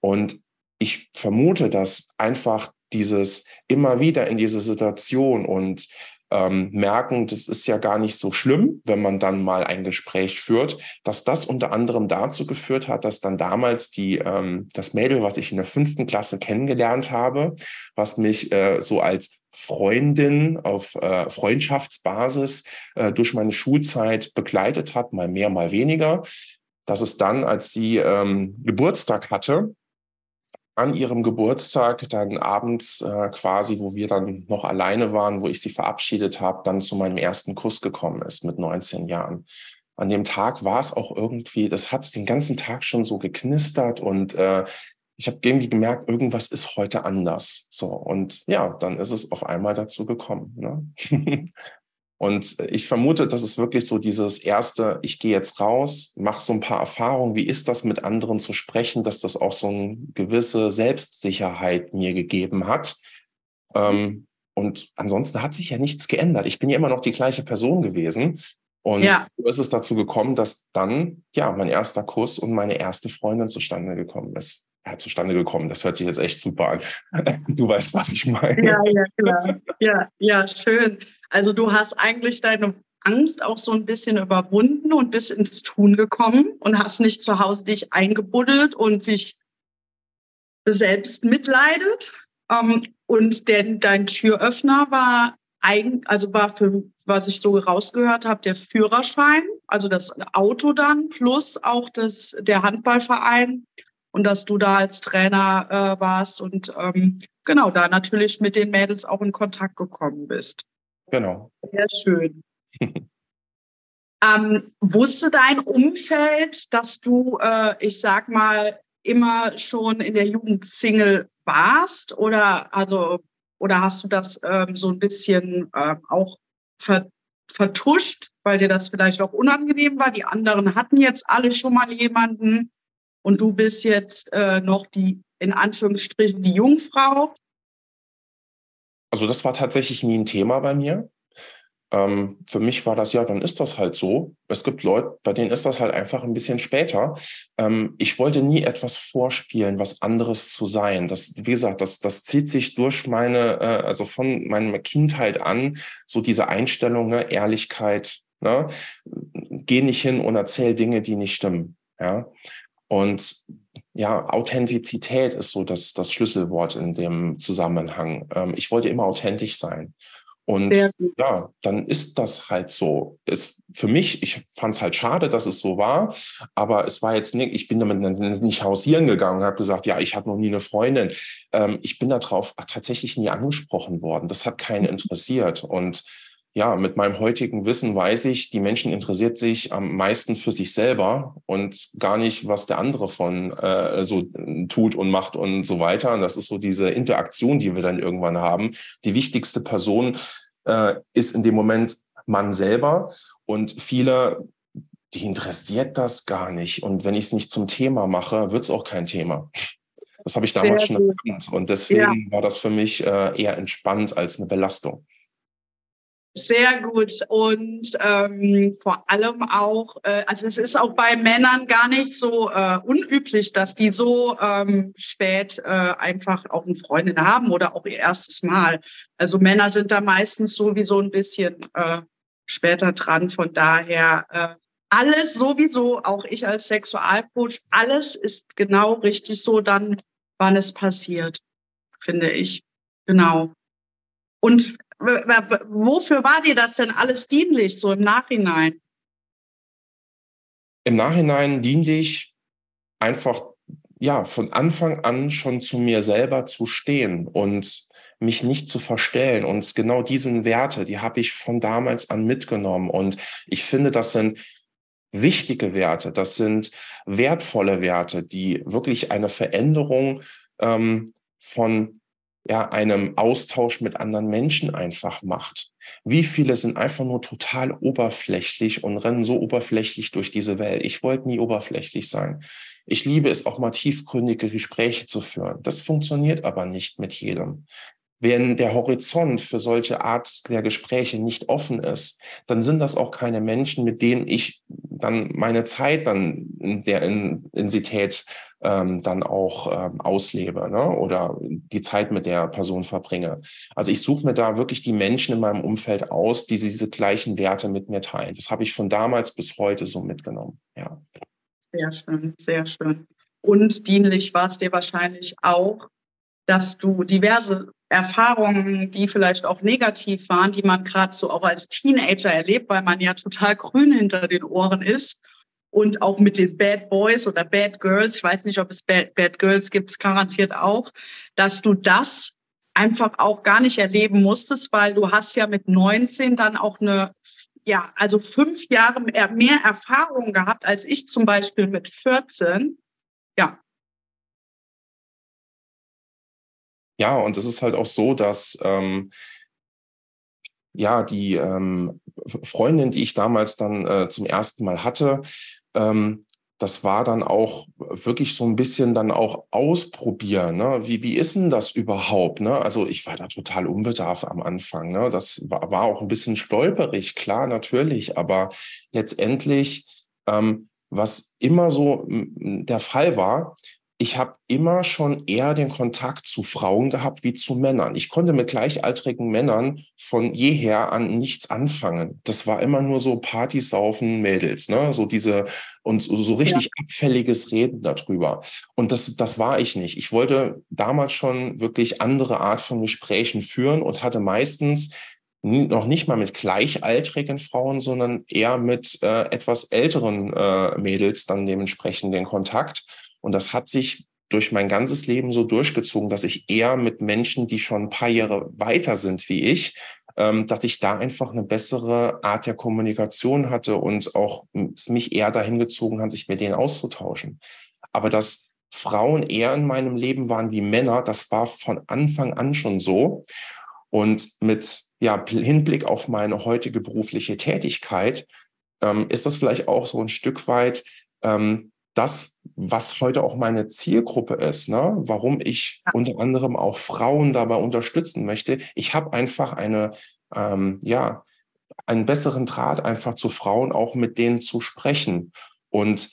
Und ich vermute, dass einfach dieses immer wieder in diese Situation und ähm, merken, das ist ja gar nicht so schlimm, wenn man dann mal ein Gespräch führt, dass das unter anderem dazu geführt hat, dass dann damals die, ähm, das Mädel, was ich in der fünften Klasse kennengelernt habe, was mich äh, so als Freundin auf äh, Freundschaftsbasis äh, durch meine Schulzeit begleitet hat, mal mehr, mal weniger, dass es dann, als sie ähm, Geburtstag hatte, an ihrem Geburtstag dann abends äh, quasi, wo wir dann noch alleine waren, wo ich sie verabschiedet habe, dann zu meinem ersten Kuss gekommen ist mit 19 Jahren. An dem Tag war es auch irgendwie, das hat den ganzen Tag schon so geknistert und äh, ich habe irgendwie gemerkt, irgendwas ist heute anders. So und ja, dann ist es auf einmal dazu gekommen. Ne? Und ich vermute, das ist wirklich so dieses erste, ich gehe jetzt raus, mache so ein paar Erfahrungen, wie ist das mit anderen zu sprechen, dass das auch so eine gewisse Selbstsicherheit mir gegeben hat. Ähm, und ansonsten hat sich ja nichts geändert. Ich bin ja immer noch die gleiche Person gewesen. Und ja. so ist es dazu gekommen, dass dann ja mein erster Kuss und meine erste Freundin zustande gekommen ist. Ja, zustande gekommen. Das hört sich jetzt echt super an. Du weißt, was ich meine. Ja, ja, klar. Ja, ja, schön. Also du hast eigentlich deine Angst auch so ein bisschen überwunden und bist ins Tun gekommen und hast nicht zu Hause dich eingebuddelt und sich selbst mitleidet. Ähm, und denn dein Türöffner war eigen, also war für, was ich so rausgehört habe, der Führerschein, also das Auto dann, plus auch das, der Handballverein und dass du da als Trainer äh, warst und ähm, genau da natürlich mit den Mädels auch in Kontakt gekommen bist. Genau. Sehr schön. ähm, wusste dein Umfeld, dass du, äh, ich sag mal, immer schon in der Jugend Single warst? Oder also oder hast du das ähm, so ein bisschen äh, auch ver vertuscht, weil dir das vielleicht auch unangenehm war? Die anderen hatten jetzt alle schon mal jemanden und du bist jetzt äh, noch die in Anführungsstrichen die Jungfrau. Also das war tatsächlich nie ein Thema bei mir. ähm, für mich war das ja, dann ist das halt so. Es gibt Leute, bei denen ist das halt einfach ein bisschen später. Ähm, ich wollte nie etwas vorspielen, was anderes zu sein. Das, wie gesagt, das, das zieht sich durch meine, äh, also von meiner Kindheit an, so diese Einstellung, ne, Ehrlichkeit, ne? Geh nicht hin und erzähl Dinge, die nicht stimmen. Ja. Und ja, Authentizität ist so das, das Schlüsselwort in dem Zusammenhang. Ähm, ich wollte immer authentisch sein. Und ja, dann ist das halt so. Es, für mich, ich fand es halt schade, dass es so war, aber es war jetzt nicht, ich bin damit nicht hausieren gegangen und habe gesagt, ja, ich habe noch nie eine Freundin. Ähm, ich bin darauf tatsächlich nie angesprochen worden. Das hat keinen mhm. interessiert. Und ja, mit meinem heutigen Wissen weiß ich, die Menschen interessiert sich am meisten für sich selber und gar nicht, was der andere von äh, so tut und macht und so weiter. Und das ist so diese Interaktion, die wir dann irgendwann haben. Die wichtigste Person äh, ist in dem Moment man selber und viele, die interessiert das gar nicht. Und wenn ich es nicht zum Thema mache, wird es auch kein Thema. Das habe ich damals Sehr schon erkannt. Und deswegen ja. war das für mich äh, eher entspannt als eine Belastung. Sehr gut. Und ähm, vor allem auch, äh, also es ist auch bei Männern gar nicht so äh, unüblich, dass die so ähm, spät äh, einfach auch eine Freundin haben oder auch ihr erstes Mal. Also Männer sind da meistens sowieso ein bisschen äh, später dran. Von daher äh, alles sowieso, auch ich als Sexualcoach, alles ist genau richtig so dann, wann es passiert, finde ich. Genau. Und wofür war dir das denn alles dienlich, so im Nachhinein? Im Nachhinein dienlich einfach, ja, von Anfang an schon zu mir selber zu stehen und mich nicht zu verstellen. Und genau diesen Werte, die habe ich von damals an mitgenommen. Und ich finde, das sind wichtige Werte, das sind wertvolle Werte, die wirklich eine Veränderung ähm, von ja, einem Austausch mit anderen Menschen einfach macht. Wie viele sind einfach nur total oberflächlich und rennen so oberflächlich durch diese Welt? Ich wollte nie oberflächlich sein. Ich liebe es auch mal tiefgründige Gespräche zu führen. Das funktioniert aber nicht mit jedem. Wenn der Horizont für solche Art der Gespräche nicht offen ist, dann sind das auch keine Menschen, mit denen ich dann meine Zeit dann in der Intensität ähm, dann auch ähm, auslebe ne? oder die Zeit mit der Person verbringe. Also ich suche mir da wirklich die Menschen in meinem Umfeld aus, die diese gleichen Werte mit mir teilen. Das habe ich von damals bis heute so mitgenommen. Ja. Sehr schön, sehr schön. Und dienlich war es dir wahrscheinlich auch, dass du diverse Erfahrungen, die vielleicht auch negativ waren, die man gerade so auch als Teenager erlebt, weil man ja total grün hinter den Ohren ist und auch mit den Bad Boys oder Bad Girls, ich weiß nicht, ob es Bad, Bad Girls gibt, es garantiert auch, dass du das einfach auch gar nicht erleben musstest, weil du hast ja mit 19 dann auch eine, ja, also fünf Jahre mehr Erfahrung gehabt als ich zum Beispiel mit 14. Ja. Ja, und es ist halt auch so, dass ähm, ja die ähm, Freundin, die ich damals dann äh, zum ersten Mal hatte, ähm, das war dann auch wirklich so ein bisschen dann auch ausprobieren. Ne? Wie, wie ist denn das überhaupt? Ne? Also ich war da total unbedarf am Anfang. Ne? Das war, war auch ein bisschen stolperig, klar, natürlich. Aber letztendlich, ähm, was immer so der Fall war, ich habe immer schon eher den Kontakt zu Frauen gehabt wie zu Männern. Ich konnte mit gleichaltrigen Männern von jeher an nichts anfangen. Das war immer nur so Partysaufen, Mädels, ne? So diese und so, so richtig ja. abfälliges Reden darüber. Und das, das war ich nicht. Ich wollte damals schon wirklich andere Art von Gesprächen führen und hatte meistens noch nicht mal mit gleichaltrigen Frauen, sondern eher mit äh, etwas älteren äh, Mädels dann dementsprechend den Kontakt und das hat sich durch mein ganzes Leben so durchgezogen, dass ich eher mit Menschen, die schon ein paar Jahre weiter sind wie ich, ähm, dass ich da einfach eine bessere Art der Kommunikation hatte und auch es mich eher dahin gezogen hat, sich mit denen auszutauschen. Aber dass Frauen eher in meinem Leben waren wie Männer, das war von Anfang an schon so. Und mit ja, Hinblick auf meine heutige berufliche Tätigkeit ähm, ist das vielleicht auch so ein Stück weit ähm, das, was heute auch meine Zielgruppe ist, ne? warum ich unter anderem auch Frauen dabei unterstützen möchte. Ich habe einfach eine, ähm, ja, einen besseren Draht einfach zu Frauen, auch mit denen zu sprechen. Und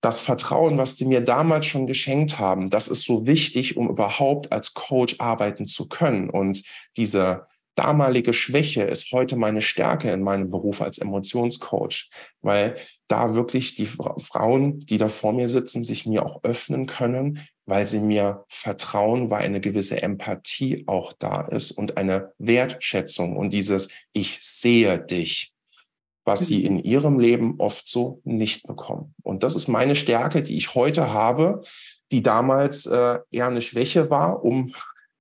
das Vertrauen, was die mir damals schon geschenkt haben, das ist so wichtig, um überhaupt als Coach arbeiten zu können. Und diese damalige Schwäche ist heute meine Stärke in meinem Beruf als Emotionscoach, weil da wirklich die Frauen, die da vor mir sitzen, sich mir auch öffnen können, weil sie mir vertrauen, weil eine gewisse Empathie auch da ist und eine Wertschätzung und dieses Ich sehe dich was sie in ihrem Leben oft so nicht bekommen. Und das ist meine Stärke, die ich heute habe, die damals äh, eher eine Schwäche war, um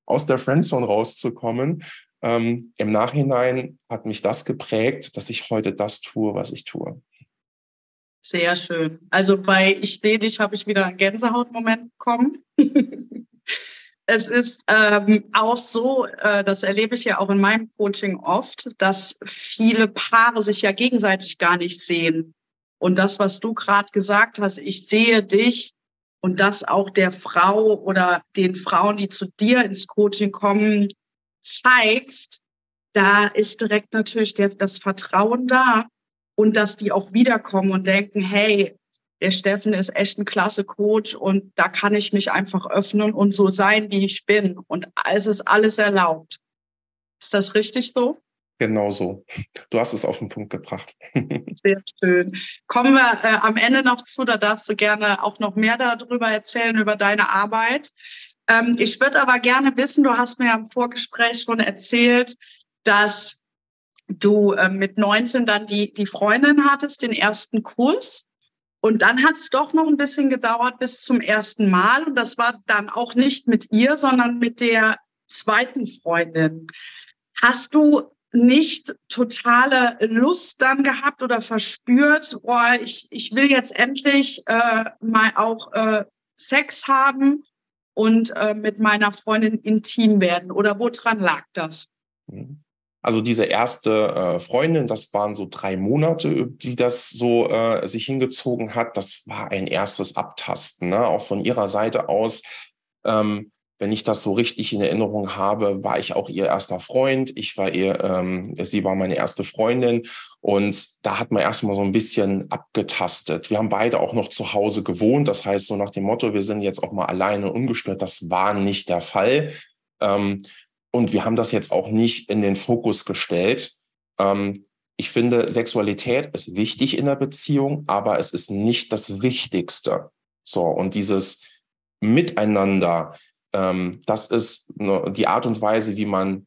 aus der Friendzone rauszukommen. Ähm, Im Nachhinein hat mich das geprägt, dass ich heute das tue, was ich tue. Sehr schön. Also bei Ich sehe dich habe ich wieder einen Gänsehautmoment bekommen. es ist ähm, auch so, äh, das erlebe ich ja auch in meinem Coaching oft, dass viele Paare sich ja gegenseitig gar nicht sehen. Und das, was du gerade gesagt hast, ich sehe dich und das auch der Frau oder den Frauen, die zu dir ins Coaching kommen, zeigst, da ist direkt natürlich das Vertrauen da und dass die auch wiederkommen und denken, hey, der Steffen ist echt ein klasse Coach und da kann ich mich einfach öffnen und so sein, wie ich bin. Und es ist alles erlaubt. Ist das richtig so? Genau so. Du hast es auf den Punkt gebracht. Sehr schön. Kommen wir äh, am Ende noch zu, da darfst du gerne auch noch mehr darüber erzählen, über deine Arbeit. Ähm, ich würde aber gerne wissen, du hast mir im Vorgespräch schon erzählt, dass du äh, mit 19 dann die, die Freundin hattest, den ersten Kurs. Und dann hat es doch noch ein bisschen gedauert bis zum ersten Mal. Und das war dann auch nicht mit ihr, sondern mit der zweiten Freundin. Hast du nicht totale Lust dann gehabt oder verspürt, oh, ich, ich will jetzt endlich äh, mal auch äh, Sex haben und äh, mit meiner Freundin intim werden? Oder woran lag das? Mhm. Also diese erste äh, Freundin, das waren so drei Monate, die das so äh, sich hingezogen hat. Das war ein erstes Abtasten, ne? auch von ihrer Seite aus. Ähm, wenn ich das so richtig in Erinnerung habe, war ich auch ihr erster Freund. Ich war ihr, ähm, sie war meine erste Freundin. Und da hat man erstmal so ein bisschen abgetastet. Wir haben beide auch noch zu Hause gewohnt. Das heißt, so nach dem Motto, wir sind jetzt auch mal alleine und ungestört. Das war nicht der Fall. Ähm, und wir haben das jetzt auch nicht in den Fokus gestellt. Ähm, ich finde, Sexualität ist wichtig in der Beziehung, aber es ist nicht das Wichtigste. So, und dieses Miteinander, ähm, das ist die Art und Weise, wie man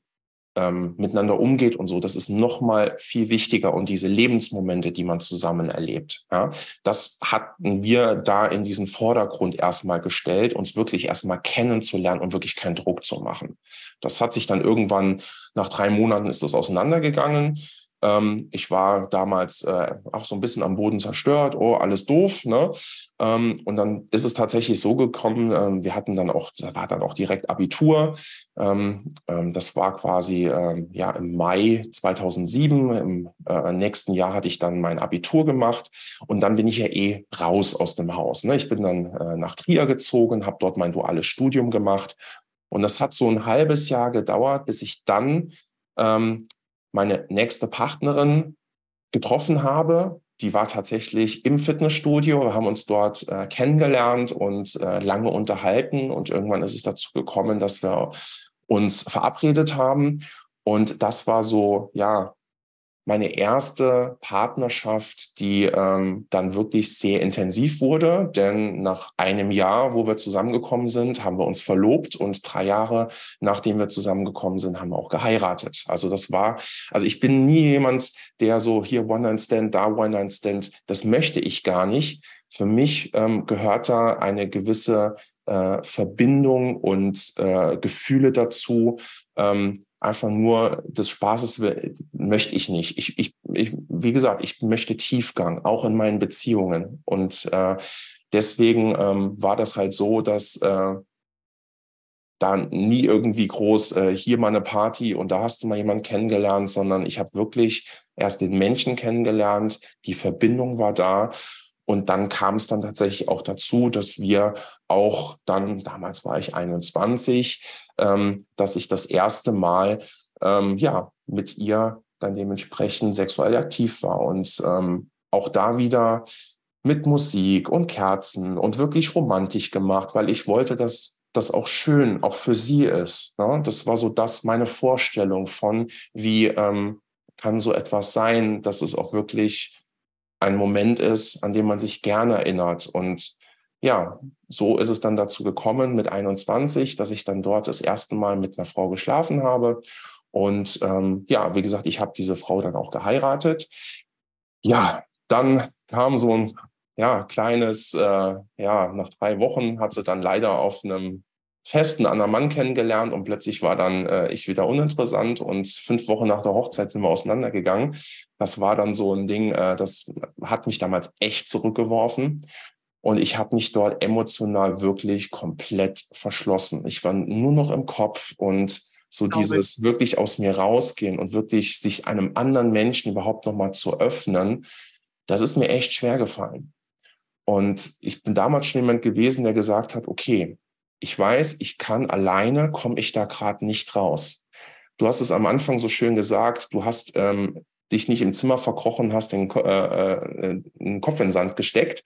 ähm, miteinander umgeht und so, das ist noch mal viel wichtiger und diese Lebensmomente, die man zusammen erlebt, ja, das hatten wir da in diesen Vordergrund erstmal gestellt, uns wirklich erstmal kennenzulernen und wirklich keinen Druck zu machen. Das hat sich dann irgendwann nach drei Monaten ist das auseinandergegangen. Ähm, ich war damals äh, auch so ein bisschen am Boden zerstört, oh, alles doof. Ne? Ähm, und dann ist es tatsächlich so gekommen, ähm, wir hatten dann auch, da war dann auch direkt Abitur. Ähm, ähm, das war quasi ähm, ja im Mai 2007. Im äh, nächsten Jahr hatte ich dann mein Abitur gemacht und dann bin ich ja eh raus aus dem Haus. Ne? Ich bin dann äh, nach Trier gezogen, habe dort mein duales Studium gemacht und das hat so ein halbes Jahr gedauert, bis ich dann meine nächste Partnerin getroffen habe. Die war tatsächlich im Fitnessstudio. Wir haben uns dort äh, kennengelernt und äh, lange unterhalten. Und irgendwann ist es dazu gekommen, dass wir uns verabredet haben. Und das war so, ja, meine erste Partnerschaft, die ähm, dann wirklich sehr intensiv wurde. Denn nach einem Jahr, wo wir zusammengekommen sind, haben wir uns verlobt und drei Jahre, nachdem wir zusammengekommen sind, haben wir auch geheiratet. Also das war, also ich bin nie jemand, der so hier One-Night-Stand, da One-Night-Stand, das möchte ich gar nicht. Für mich ähm, gehört da eine gewisse äh, Verbindung und äh, Gefühle dazu. Ähm, einfach nur des Spaßes möchte ich nicht. Ich, ich, ich, wie gesagt, ich möchte Tiefgang, auch in meinen Beziehungen. Und äh, deswegen ähm, war das halt so, dass äh, da nie irgendwie groß äh, hier mal eine Party und da hast du mal jemanden kennengelernt, sondern ich habe wirklich erst den Menschen kennengelernt, die Verbindung war da und dann kam es dann tatsächlich auch dazu, dass wir auch dann, damals war ich 21, ähm, dass ich das erste Mal ähm, ja mit ihr dann dementsprechend sexuell aktiv war. Und ähm, auch da wieder mit Musik und Kerzen und wirklich romantisch gemacht, weil ich wollte, dass das auch schön, auch für sie ist. Ne? Das war so das meine Vorstellung von, wie ähm, kann so etwas sein, dass es auch wirklich ein Moment ist, an dem man sich gerne erinnert. Und ja, so ist es dann dazu gekommen mit 21, dass ich dann dort das erste Mal mit einer Frau geschlafen habe. Und ähm, ja, wie gesagt, ich habe diese Frau dann auch geheiratet. Ja, dann kam so ein ja, kleines, äh, ja, nach drei Wochen hat sie dann leider auf einem Fest einen anderen Mann kennengelernt und plötzlich war dann äh, ich wieder uninteressant und fünf Wochen nach der Hochzeit sind wir auseinandergegangen. Das war dann so ein Ding, äh, das hat mich damals echt zurückgeworfen. Und ich habe mich dort emotional wirklich komplett verschlossen. Ich war nur noch im Kopf und so dieses ich. wirklich aus mir rausgehen und wirklich sich einem anderen Menschen überhaupt nochmal zu öffnen, das ist mir echt schwer gefallen. Und ich bin damals schon jemand gewesen, der gesagt hat, okay, ich weiß, ich kann alleine, komme ich da gerade nicht raus. Du hast es am Anfang so schön gesagt, du hast ähm, dich nicht im Zimmer verkrochen, hast den, äh, äh, den Kopf in den Sand gesteckt,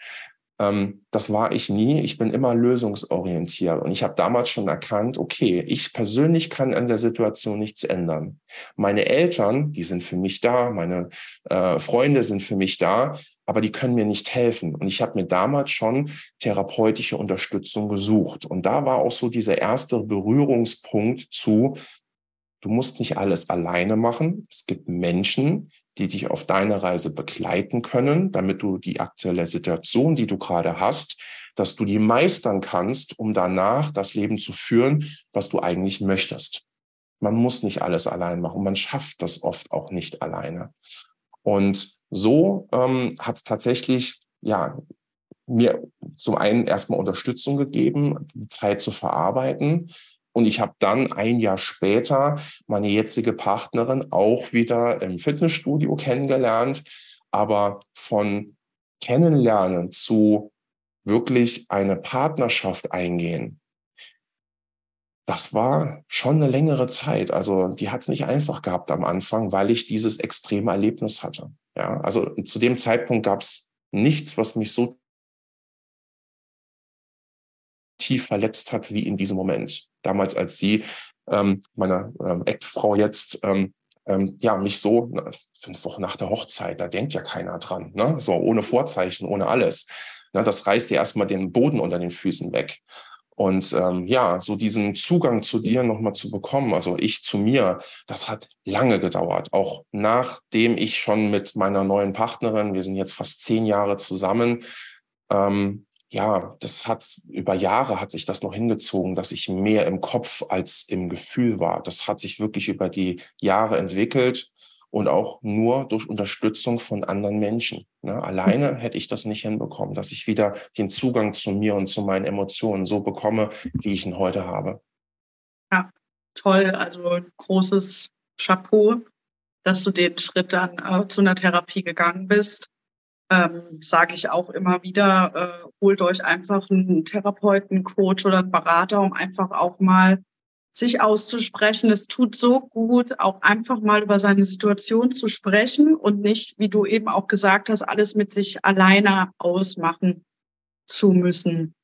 ähm, das war ich nie. Ich bin immer lösungsorientiert. Und ich habe damals schon erkannt, okay, ich persönlich kann an der Situation nichts ändern. Meine Eltern, die sind für mich da, meine äh, Freunde sind für mich da, aber die können mir nicht helfen. Und ich habe mir damals schon therapeutische Unterstützung gesucht. Und da war auch so dieser erste Berührungspunkt zu, du musst nicht alles alleine machen. Es gibt Menschen, die dich auf deiner Reise begleiten können, damit du die aktuelle Situation, die du gerade hast, dass du die meistern kannst, um danach das Leben zu führen, was du eigentlich möchtest. Man muss nicht alles allein machen. Man schafft das oft auch nicht alleine. Und so ähm, hat es tatsächlich ja mir zum einen erstmal Unterstützung gegeben, die Zeit zu verarbeiten, und ich habe dann ein Jahr später meine jetzige Partnerin auch wieder im Fitnessstudio kennengelernt. Aber von Kennenlernen zu wirklich eine Partnerschaft eingehen, das war schon eine längere Zeit. Also die hat es nicht einfach gehabt am Anfang, weil ich dieses extreme Erlebnis hatte. Ja, also zu dem Zeitpunkt gab es nichts, was mich so tief verletzt hat wie in diesem Moment. Damals, als sie, ähm, meine ähm, Ex-Frau jetzt, ähm, ähm, ja, mich so, na, fünf Wochen nach der Hochzeit, da denkt ja keiner dran, ne? so ohne Vorzeichen, ohne alles. Na, das reißt dir erstmal den Boden unter den Füßen weg. Und ähm, ja, so diesen Zugang zu dir nochmal zu bekommen, also ich zu mir, das hat lange gedauert. Auch nachdem ich schon mit meiner neuen Partnerin, wir sind jetzt fast zehn Jahre zusammen, ähm, ja, das hat über Jahre hat sich das noch hingezogen, dass ich mehr im Kopf als im Gefühl war. Das hat sich wirklich über die Jahre entwickelt und auch nur durch Unterstützung von anderen Menschen. Ne? Alleine hätte ich das nicht hinbekommen, dass ich wieder den Zugang zu mir und zu meinen Emotionen so bekomme, wie ich ihn heute habe. Ja, toll. Also großes Chapeau, dass du den Schritt dann äh, zu einer Therapie gegangen bist ähm, sage ich auch immer wieder, äh, holt euch einfach einen Therapeuten, Coach oder einen Berater, um einfach auch mal sich auszusprechen. Es tut so gut, auch einfach mal über seine Situation zu sprechen und nicht, wie du eben auch gesagt hast, alles mit sich alleine ausmachen zu müssen.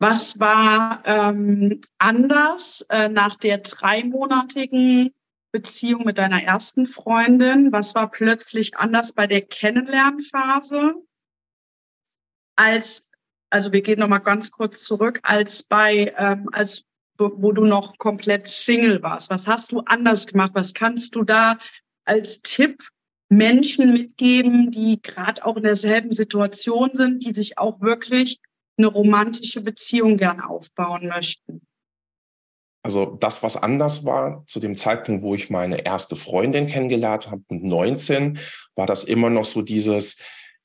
Was war ähm, anders äh, nach der dreimonatigen Beziehung mit deiner ersten Freundin? Was war plötzlich anders bei der Kennenlernphase? Als, also wir gehen nochmal ganz kurz zurück, als bei, ähm, als wo du noch komplett Single warst. Was hast du anders gemacht? Was kannst du da als Tipp Menschen mitgeben, die gerade auch in derselben Situation sind, die sich auch wirklich eine romantische Beziehung gern aufbauen möchten? Also das, was anders war, zu dem Zeitpunkt, wo ich meine erste Freundin kennengelernt habe, mit 19, war das immer noch so dieses,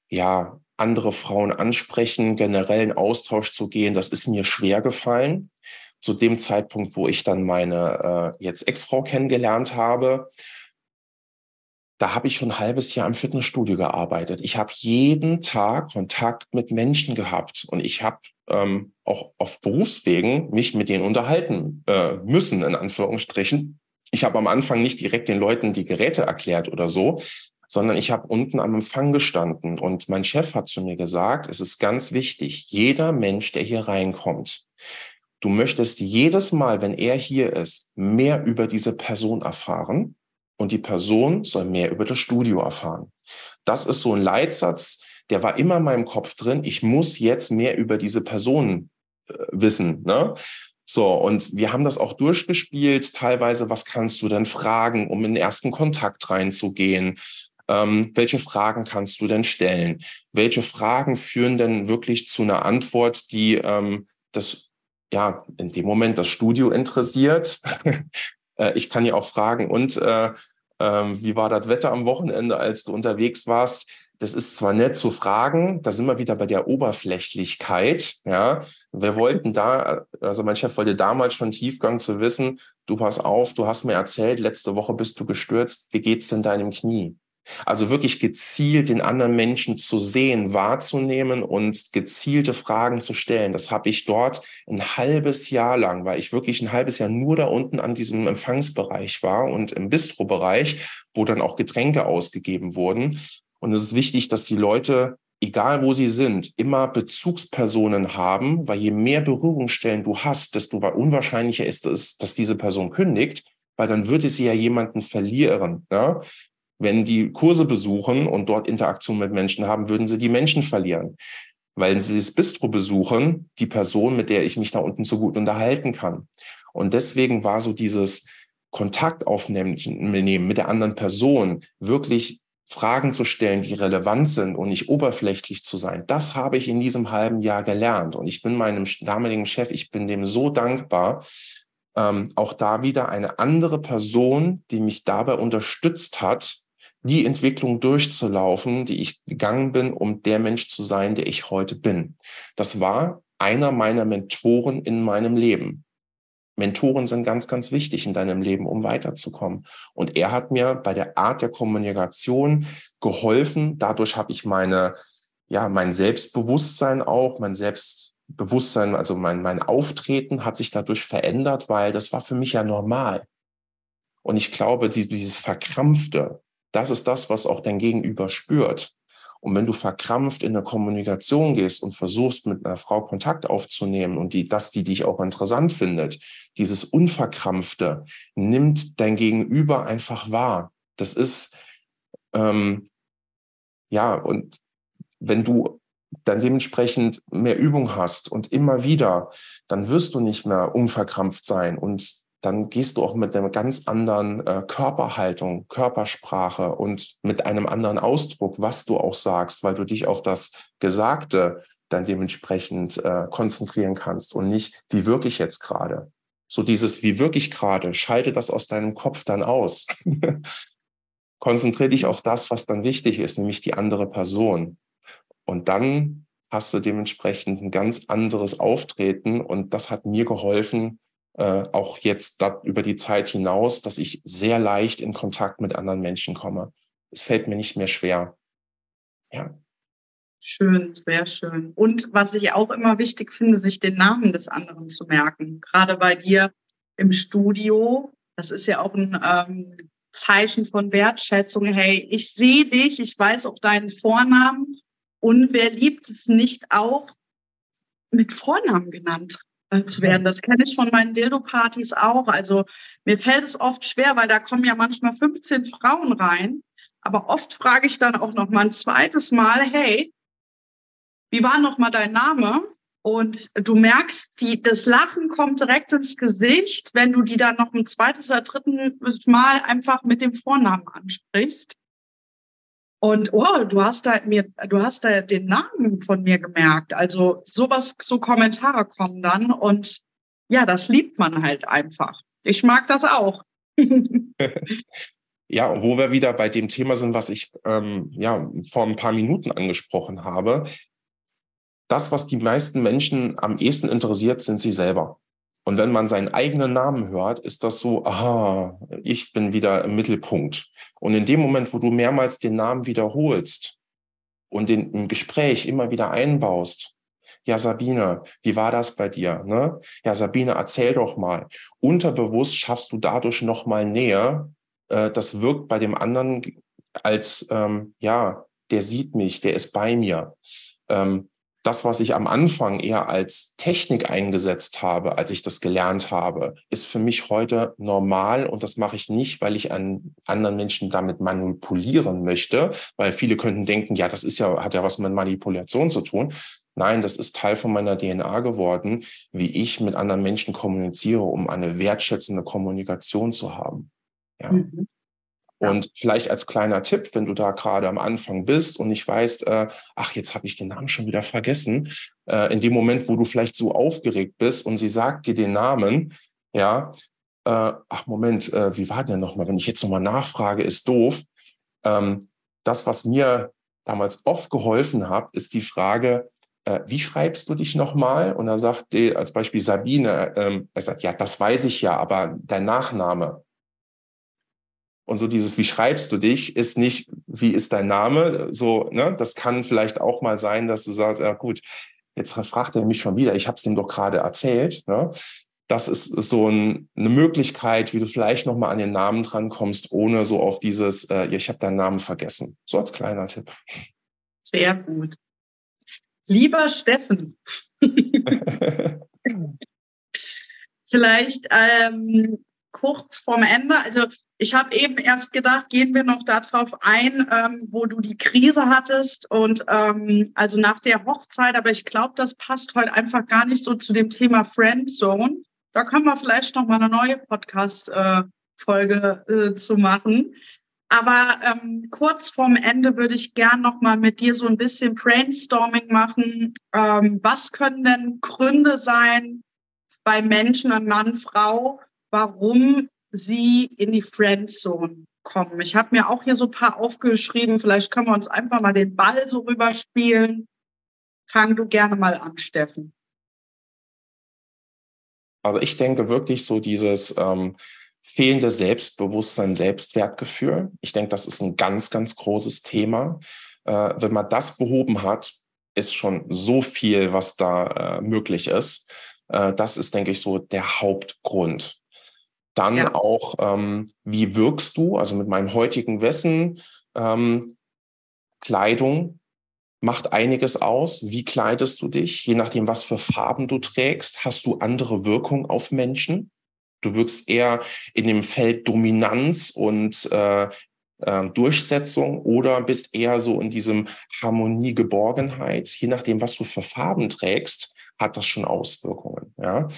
ja, andere Frauen ansprechen, generellen Austausch zu gehen. Das ist mir schwer gefallen. Zu dem Zeitpunkt, wo ich dann meine äh, jetzt Ex-Frau kennengelernt habe, da habe ich schon ein halbes Jahr im Fitnessstudio gearbeitet. Ich habe jeden Tag Kontakt mit Menschen gehabt und ich habe ähm, auch auf Berufswegen mich mit denen unterhalten äh, müssen, in Anführungsstrichen. ich habe am Anfang nicht direkt den Leuten die Geräte erklärt oder so, sondern ich habe unten am Empfang gestanden und mein Chef hat zu mir gesagt, es ist ganz wichtig, jeder Mensch, der hier reinkommt, du möchtest jedes Mal, wenn er hier ist, mehr über diese Person erfahren und die Person soll mehr über das Studio erfahren. Das ist so ein Leitsatz, der war immer in meinem Kopf drin. Ich muss jetzt mehr über diese Person äh, wissen. Ne? So, und wir haben das auch durchgespielt. Teilweise, was kannst du denn fragen, um in den ersten Kontakt reinzugehen? Ähm, welche Fragen kannst du denn stellen? Welche Fragen führen denn wirklich zu einer Antwort, die ähm, das, ja, in dem Moment das Studio interessiert? äh, ich kann ja auch fragen, und äh, äh, wie war das Wetter am Wochenende, als du unterwegs warst? Das ist zwar nett zu fragen, da sind wir wieder bei der Oberflächlichkeit. Ja, wir wollten da, also mein Chef wollte damals schon Tiefgang zu wissen. Du pass auf, du hast mir erzählt, letzte Woche bist du gestürzt. Wie geht's denn deinem Knie? Also wirklich gezielt den anderen Menschen zu sehen, wahrzunehmen und gezielte Fragen zu stellen. Das habe ich dort ein halbes Jahr lang, weil ich wirklich ein halbes Jahr nur da unten an diesem Empfangsbereich war und im Bistrobereich, wo dann auch Getränke ausgegeben wurden. Und es ist wichtig, dass die Leute, egal wo sie sind, immer Bezugspersonen haben, weil je mehr Berührungsstellen du hast, desto unwahrscheinlicher ist es, dass diese Person kündigt, weil dann würde sie ja jemanden verlieren. Ja? Wenn die Kurse besuchen und dort Interaktion mit Menschen haben, würden sie die Menschen verlieren. Weil sie das Bistro besuchen, die Person, mit der ich mich da unten so gut unterhalten kann. Und deswegen war so dieses Kontakt aufnehmen mit der anderen Person, wirklich Fragen zu stellen, die relevant sind und nicht oberflächlich zu sein. Das habe ich in diesem halben Jahr gelernt. Und ich bin meinem damaligen Chef, ich bin dem so dankbar. Ähm, auch da wieder eine andere Person, die mich dabei unterstützt hat, die Entwicklung durchzulaufen, die ich gegangen bin, um der Mensch zu sein, der ich heute bin. Das war einer meiner Mentoren in meinem Leben. Mentoren sind ganz, ganz wichtig in deinem Leben, um weiterzukommen. Und er hat mir bei der Art der Kommunikation geholfen. Dadurch habe ich meine, ja, mein Selbstbewusstsein auch, mein Selbstbewusstsein, also mein, mein Auftreten hat sich dadurch verändert, weil das war für mich ja normal. Und ich glaube, dieses Verkrampfte, das ist das, was auch dein Gegenüber spürt. Und wenn du verkrampft in der Kommunikation gehst und versuchst, mit einer Frau Kontakt aufzunehmen und die, dass die dich auch interessant findet, dieses Unverkrampfte nimmt dein Gegenüber einfach wahr. Das ist, ähm, ja, und wenn du dann dementsprechend mehr Übung hast und immer wieder, dann wirst du nicht mehr unverkrampft sein und dann gehst du auch mit einer ganz anderen äh, Körperhaltung, Körpersprache und mit einem anderen Ausdruck, was du auch sagst, weil du dich auf das Gesagte dann dementsprechend äh, konzentrieren kannst und nicht, wie wirklich jetzt gerade. So dieses, wie wirklich gerade, schalte das aus deinem Kopf dann aus. Konzentriere dich auf das, was dann wichtig ist, nämlich die andere Person. Und dann hast du dementsprechend ein ganz anderes Auftreten und das hat mir geholfen, äh, auch jetzt da, über die Zeit hinaus, dass ich sehr leicht in Kontakt mit anderen Menschen komme. Es fällt mir nicht mehr schwer. Ja. Schön, sehr schön. Und was ich auch immer wichtig finde, sich den Namen des anderen zu merken. Gerade bei dir im Studio, das ist ja auch ein ähm, Zeichen von Wertschätzung. Hey, ich sehe dich, ich weiß auch deinen Vornamen. Und wer liebt es nicht auch mit Vornamen genannt? Zu werden. Das kenne ich von meinen Dildo-Partys auch. Also mir fällt es oft schwer, weil da kommen ja manchmal 15 Frauen rein. Aber oft frage ich dann auch noch mal ein zweites Mal, hey, wie war noch mal dein Name? Und du merkst, die, das Lachen kommt direkt ins Gesicht, wenn du die dann noch ein zweites oder drittes Mal einfach mit dem Vornamen ansprichst. Und oh, du hast da mir, du hast da den Namen von mir gemerkt. Also sowas, so Kommentare kommen dann und ja, das liebt man halt einfach. Ich mag das auch. ja, wo wir wieder bei dem Thema sind, was ich ähm, ja vor ein paar Minuten angesprochen habe. Das, was die meisten Menschen am ehesten interessiert, sind sie selber. Und wenn man seinen eigenen Namen hört, ist das so, aha, ich bin wieder im Mittelpunkt. Und in dem Moment, wo du mehrmals den Namen wiederholst und den im Gespräch immer wieder einbaust, Ja, Sabine, wie war das bei dir? Ne? Ja, Sabine, erzähl doch mal. Unterbewusst schaffst du dadurch nochmal Nähe. Äh, das wirkt bei dem anderen als, ähm, ja, der sieht mich, der ist bei mir. Ähm, das, was ich am Anfang eher als Technik eingesetzt habe, als ich das gelernt habe, ist für mich heute normal und das mache ich nicht, weil ich an anderen Menschen damit manipulieren möchte, weil viele könnten denken, ja, das ist ja, hat ja was mit Manipulation zu tun. Nein, das ist Teil von meiner DNA geworden, wie ich mit anderen Menschen kommuniziere, um eine wertschätzende Kommunikation zu haben. Ja. Mhm. Und vielleicht als kleiner Tipp, wenn du da gerade am Anfang bist und nicht weißt, äh, ach, jetzt habe ich den Namen schon wieder vergessen, äh, in dem Moment, wo du vielleicht so aufgeregt bist und sie sagt dir den Namen, ja, äh, ach Moment, äh, wie war der nochmal? Wenn ich jetzt nochmal nachfrage, ist doof. Ähm, das, was mir damals oft geholfen hat, ist die Frage, äh, wie schreibst du dich nochmal? Und da sagt die, als Beispiel Sabine, ähm, er sagt, ja, das weiß ich ja, aber dein Nachname, und so dieses, wie schreibst du dich, ist nicht, wie ist dein Name? So, ne, das kann vielleicht auch mal sein, dass du sagst, ja gut, jetzt fragt er mich schon wieder, ich habe es ihm doch gerade erzählt. Ne? Das ist so ein, eine Möglichkeit, wie du vielleicht nochmal an den Namen drankommst, ohne so auf dieses, äh, ich habe deinen Namen vergessen. So als kleiner Tipp. Sehr gut. Lieber Steffen, vielleicht ähm, kurz vorm Ende, also ich habe eben erst gedacht, gehen wir noch darauf ein, ähm, wo du die Krise hattest und ähm, also nach der Hochzeit, aber ich glaube, das passt heute einfach gar nicht so zu dem Thema Friendzone. Da können wir vielleicht noch mal eine neue Podcast-Folge äh, äh, zu machen. Aber ähm, kurz vorm Ende würde ich gern noch mal mit dir so ein bisschen Brainstorming machen. Ähm, was können denn Gründe sein bei Menschen, Mann, Frau, warum sie in die Friendzone kommen. Ich habe mir auch hier so ein paar aufgeschrieben. Vielleicht können wir uns einfach mal den Ball so rüberspielen. Fang du gerne mal an, Steffen. Also ich denke wirklich so dieses ähm, fehlende Selbstbewusstsein, Selbstwertgefühl. Ich denke, das ist ein ganz, ganz großes Thema. Äh, wenn man das behoben hat, ist schon so viel, was da äh, möglich ist. Äh, das ist, denke ich, so der Hauptgrund. Dann ja. auch, ähm, wie wirkst du, also mit meinem heutigen Wissen, ähm, Kleidung macht einiges aus. Wie kleidest du dich? Je nachdem, was für Farben du trägst, hast du andere Wirkung auf Menschen. Du wirkst eher in dem Feld Dominanz und äh, äh, Durchsetzung oder bist eher so in diesem Harmonie, Geborgenheit. Je nachdem, was du für Farben trägst, hat das schon Auswirkungen. Ja?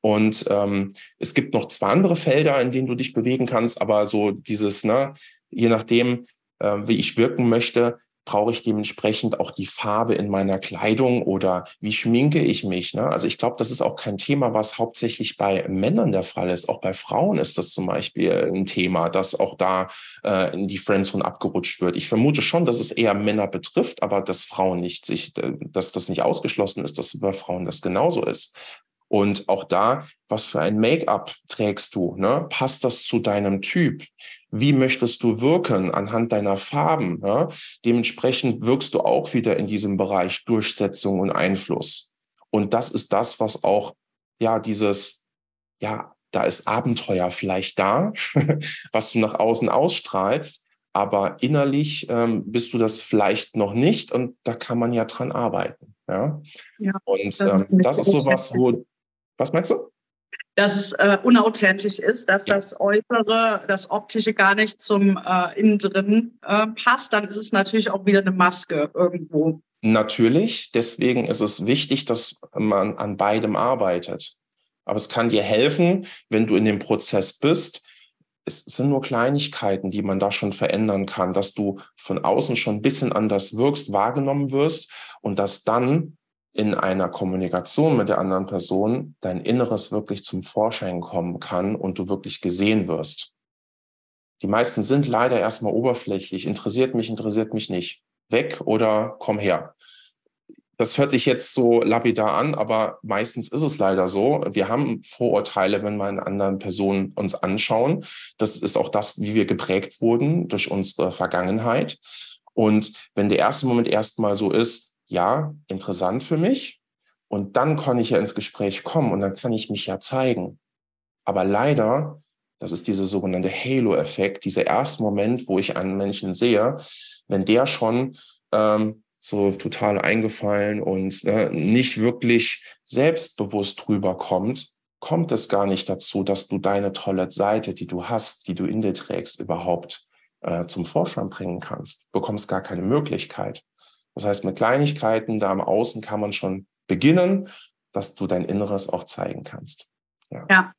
Und ähm, es gibt noch zwei andere Felder, in denen du dich bewegen kannst, aber so dieses, ne, je nachdem, äh, wie ich wirken möchte, brauche ich dementsprechend auch die Farbe in meiner Kleidung oder wie schminke ich mich. Ne? Also ich glaube, das ist auch kein Thema, was hauptsächlich bei Männern der Fall ist. Auch bei Frauen ist das zum Beispiel ein Thema, dass auch da äh, in die Friendzone abgerutscht wird. Ich vermute schon, dass es eher Männer betrifft, aber dass Frauen nicht sich, äh, dass das nicht ausgeschlossen ist, dass bei Frauen das genauso ist. Und auch da, was für ein Make-up trägst du? Ne? Passt das zu deinem Typ? Wie möchtest du wirken anhand deiner Farben? Ne? Dementsprechend wirkst du auch wieder in diesem Bereich Durchsetzung und Einfluss. Und das ist das, was auch, ja, dieses, ja, da ist Abenteuer vielleicht da, was du nach außen ausstrahlst, aber innerlich ähm, bist du das vielleicht noch nicht und da kann man ja dran arbeiten. Ja, ja und ähm, das ist sowas, wo was meinst du? Dass es äh, unauthentisch ist, dass ja. das Äußere, das Optische gar nicht zum äh, Innendrin äh, passt, dann ist es natürlich auch wieder eine Maske irgendwo. Natürlich, deswegen ist es wichtig, dass man an beidem arbeitet. Aber es kann dir helfen, wenn du in dem Prozess bist. Es sind nur Kleinigkeiten, die man da schon verändern kann, dass du von außen schon ein bisschen anders wirkst, wahrgenommen wirst und dass dann in einer Kommunikation mit der anderen Person dein Inneres wirklich zum Vorschein kommen kann und du wirklich gesehen wirst. Die meisten sind leider erstmal oberflächlich. Interessiert mich, interessiert mich nicht. Weg oder komm her. Das hört sich jetzt so lapidar an, aber meistens ist es leider so. Wir haben Vorurteile, wenn wir eine anderen Personen uns anschauen. Das ist auch das, wie wir geprägt wurden durch unsere Vergangenheit. Und wenn der erste Moment erstmal so ist, ja, interessant für mich, Und dann kann ich ja ins Gespräch kommen und dann kann ich mich ja zeigen. Aber leider, das ist dieser sogenannte Halo-Effekt, dieser erste Moment, wo ich einen Menschen sehe, wenn der schon ähm, so total eingefallen und äh, nicht wirklich selbstbewusst rüberkommt, kommt es gar nicht dazu, dass du deine tolle Seite, die du hast, die du in dir trägst, überhaupt äh, zum Vorschein bringen kannst. Du bekommst gar keine Möglichkeit. Das heißt, mit Kleinigkeiten da am Außen kann man schon beginnen, dass du dein Inneres auch zeigen kannst. Ja, ja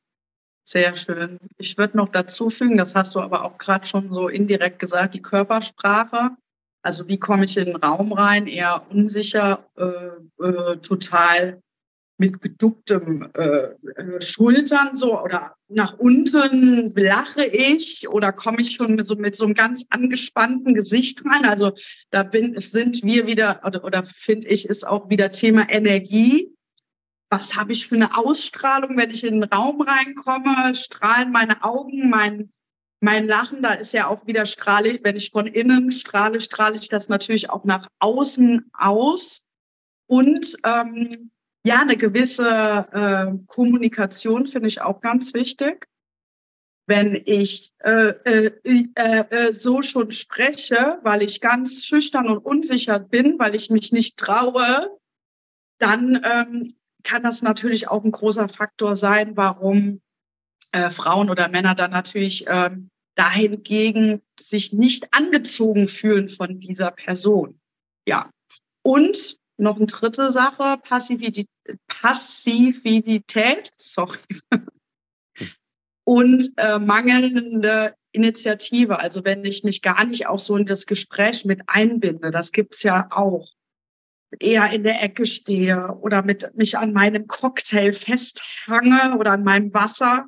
sehr schön. Ich würde noch dazu fügen, das hast du aber auch gerade schon so indirekt gesagt, die Körpersprache. Also wie komme ich in den Raum rein? Eher unsicher, äh, äh, total mit geducktem äh, äh, Schultern so oder nach unten lache ich oder komme ich schon mit so, mit so einem ganz angespannten Gesicht rein. Also da bin, sind wir wieder oder, oder finde ich ist auch wieder Thema Energie. Was habe ich für eine Ausstrahlung, wenn ich in den Raum reinkomme? Strahlen meine Augen, mein mein Lachen, da ist ja auch wieder strahle, wenn ich von innen strahle, strahle ich das natürlich auch nach außen aus. Und ähm, ja, eine gewisse äh, Kommunikation finde ich auch ganz wichtig. Wenn ich äh, äh, äh, äh, so schon spreche, weil ich ganz schüchtern und unsicher bin, weil ich mich nicht traue, dann ähm, kann das natürlich auch ein großer Faktor sein, warum äh, Frauen oder Männer dann natürlich ähm, dahingegen sich nicht angezogen fühlen von dieser Person. Ja. Und noch eine dritte Sache, Passivität, Passivität sorry, und äh, mangelnde Initiative. Also wenn ich mich gar nicht auch so in das Gespräch mit einbinde, das gibt's ja auch. Eher in der Ecke stehe oder mit mich an meinem Cocktail festhange oder an meinem Wasser.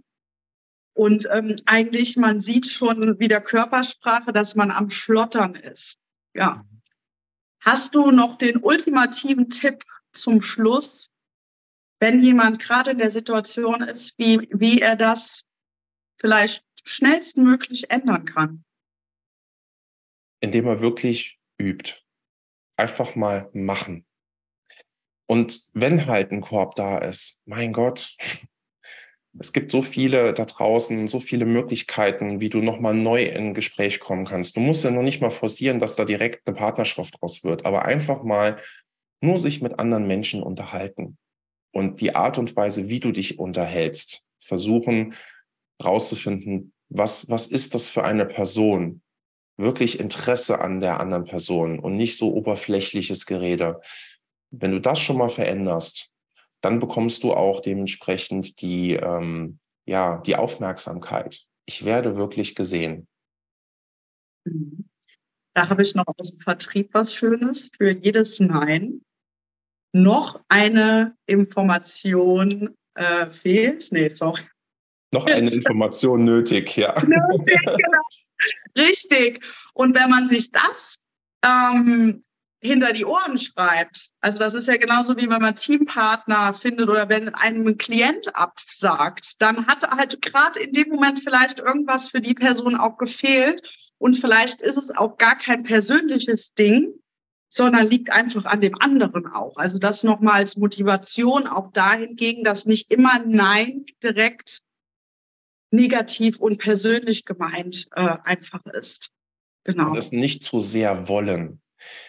Und ähm, eigentlich, man sieht schon wieder Körpersprache, dass man am Schlottern ist. Ja. Hast du noch den ultimativen Tipp zum Schluss, wenn jemand gerade in der Situation ist, wie, wie er das vielleicht schnellstmöglich ändern kann? Indem er wirklich übt. Einfach mal machen. Und wenn halt ein Korb da ist, mein Gott, es gibt so viele da draußen, so viele Möglichkeiten, wie du nochmal neu in Gespräch kommen kannst. Du musst ja noch nicht mal forcieren, dass da direkt eine Partnerschaft draus wird, aber einfach mal nur sich mit anderen Menschen unterhalten und die Art und Weise, wie du dich unterhältst, versuchen rauszufinden, was, was ist das für eine Person? Wirklich Interesse an der anderen Person und nicht so oberflächliches Gerede. Wenn du das schon mal veränderst, dann bekommst du auch dementsprechend die, ähm, ja, die Aufmerksamkeit. Ich werde wirklich gesehen. Mhm. Da habe ich noch aus dem Vertrieb was Schönes. Für jedes Nein noch eine Information äh, fehlt. Nee, sorry. Noch eine Information nötig, ja. Nötig, genau. Richtig. Und wenn man sich das ähm, hinter die Ohren schreibt. Also das ist ja genauso wie wenn man Teampartner findet oder wenn einem ein Klient absagt, dann hat halt gerade in dem Moment vielleicht irgendwas für die Person auch gefehlt und vielleicht ist es auch gar kein persönliches Ding, sondern liegt einfach an dem anderen auch. Also das nochmal als Motivation auch dahingegen, dass nicht immer Nein direkt negativ und persönlich gemeint äh, einfach ist. Genau. Und es nicht zu sehr wollen.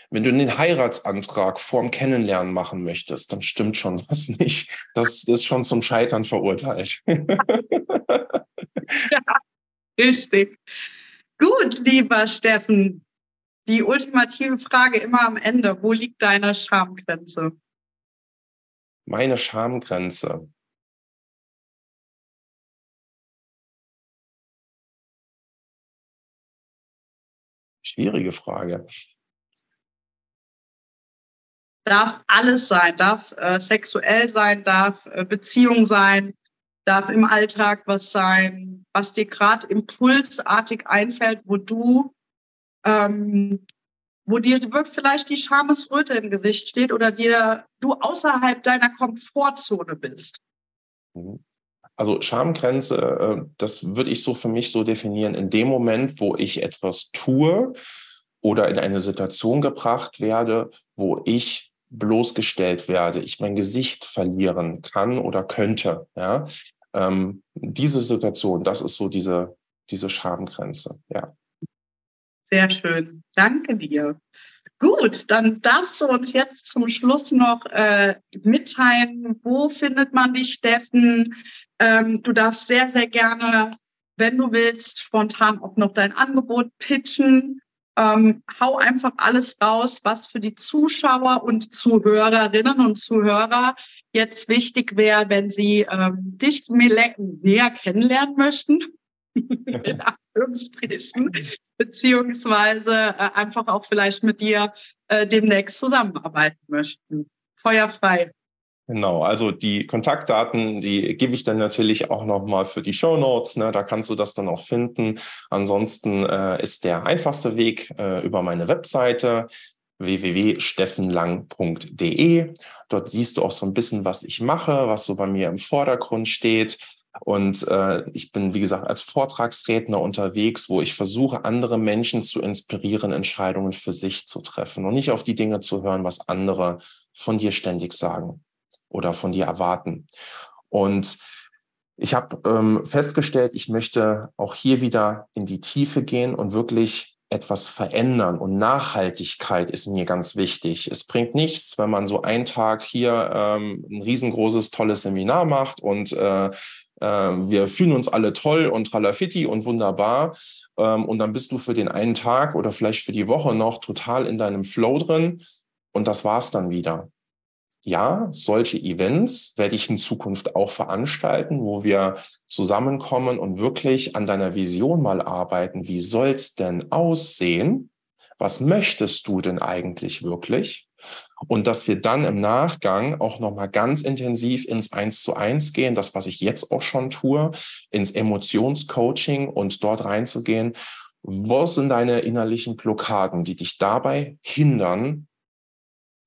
Wenn du einen Heiratsantrag vorm Kennenlernen machen möchtest, dann stimmt schon was nicht. Das ist schon zum Scheitern verurteilt. ja, richtig. Gut, lieber Steffen. Die ultimative Frage immer am Ende. Wo liegt deine Schamgrenze? Meine Schamgrenze. Schwierige Frage darf alles sein, darf äh, sexuell sein, darf äh, Beziehung sein, darf im Alltag was sein, was dir gerade impulsartig einfällt, wo du, ähm, wo dir vielleicht die Schamesröte im Gesicht steht oder dir du außerhalb deiner Komfortzone bist. Mhm. Also Schamgrenze, äh, das würde ich so für mich so definieren, in dem Moment, wo ich etwas tue oder in eine Situation gebracht werde, wo ich bloßgestellt werde, ich mein Gesicht verlieren kann oder könnte. Ja, ähm, diese Situation, das ist so diese, diese Schamgrenze. Ja. Sehr schön. Danke dir. Gut, dann darfst du uns jetzt zum Schluss noch äh, mitteilen, wo findet man dich, Steffen? Ähm, du darfst sehr, sehr gerne, wenn du willst, spontan auch noch dein Angebot pitchen. Ähm, hau einfach alles raus, was für die Zuschauer und Zuhörerinnen und Zuhörer jetzt wichtig wäre, wenn sie ähm, dich näher kennenlernen möchten. in Anführungsstrichen, beziehungsweise äh, einfach auch vielleicht mit dir äh, demnächst zusammenarbeiten möchten. Feuerfrei. Genau, also die Kontaktdaten, die gebe ich dann natürlich auch nochmal für die Show Notes. Ne? Da kannst du das dann auch finden. Ansonsten äh, ist der einfachste Weg äh, über meine Webseite www.steffenlang.de. Dort siehst du auch so ein bisschen, was ich mache, was so bei mir im Vordergrund steht. Und äh, ich bin, wie gesagt, als Vortragsredner unterwegs, wo ich versuche, andere Menschen zu inspirieren, Entscheidungen für sich zu treffen und nicht auf die Dinge zu hören, was andere von dir ständig sagen oder von dir erwarten. Und ich habe ähm, festgestellt, ich möchte auch hier wieder in die Tiefe gehen und wirklich etwas verändern. Und Nachhaltigkeit ist mir ganz wichtig. Es bringt nichts, wenn man so einen Tag hier ähm, ein riesengroßes, tolles Seminar macht und äh, wir fühlen uns alle toll und tralafitti und wunderbar. Ähm, und dann bist du für den einen Tag oder vielleicht für die Woche noch total in deinem Flow drin und das war's dann wieder. Ja, solche Events werde ich in Zukunft auch veranstalten, wo wir zusammenkommen und wirklich an deiner Vision mal arbeiten. Wie soll's denn aussehen? Was möchtest du denn eigentlich wirklich? Und dass wir dann im Nachgang auch nochmal ganz intensiv ins Eins zu eins gehen, das, was ich jetzt auch schon tue, ins Emotionscoaching und dort reinzugehen. Wo sind deine innerlichen Blockaden, die dich dabei hindern,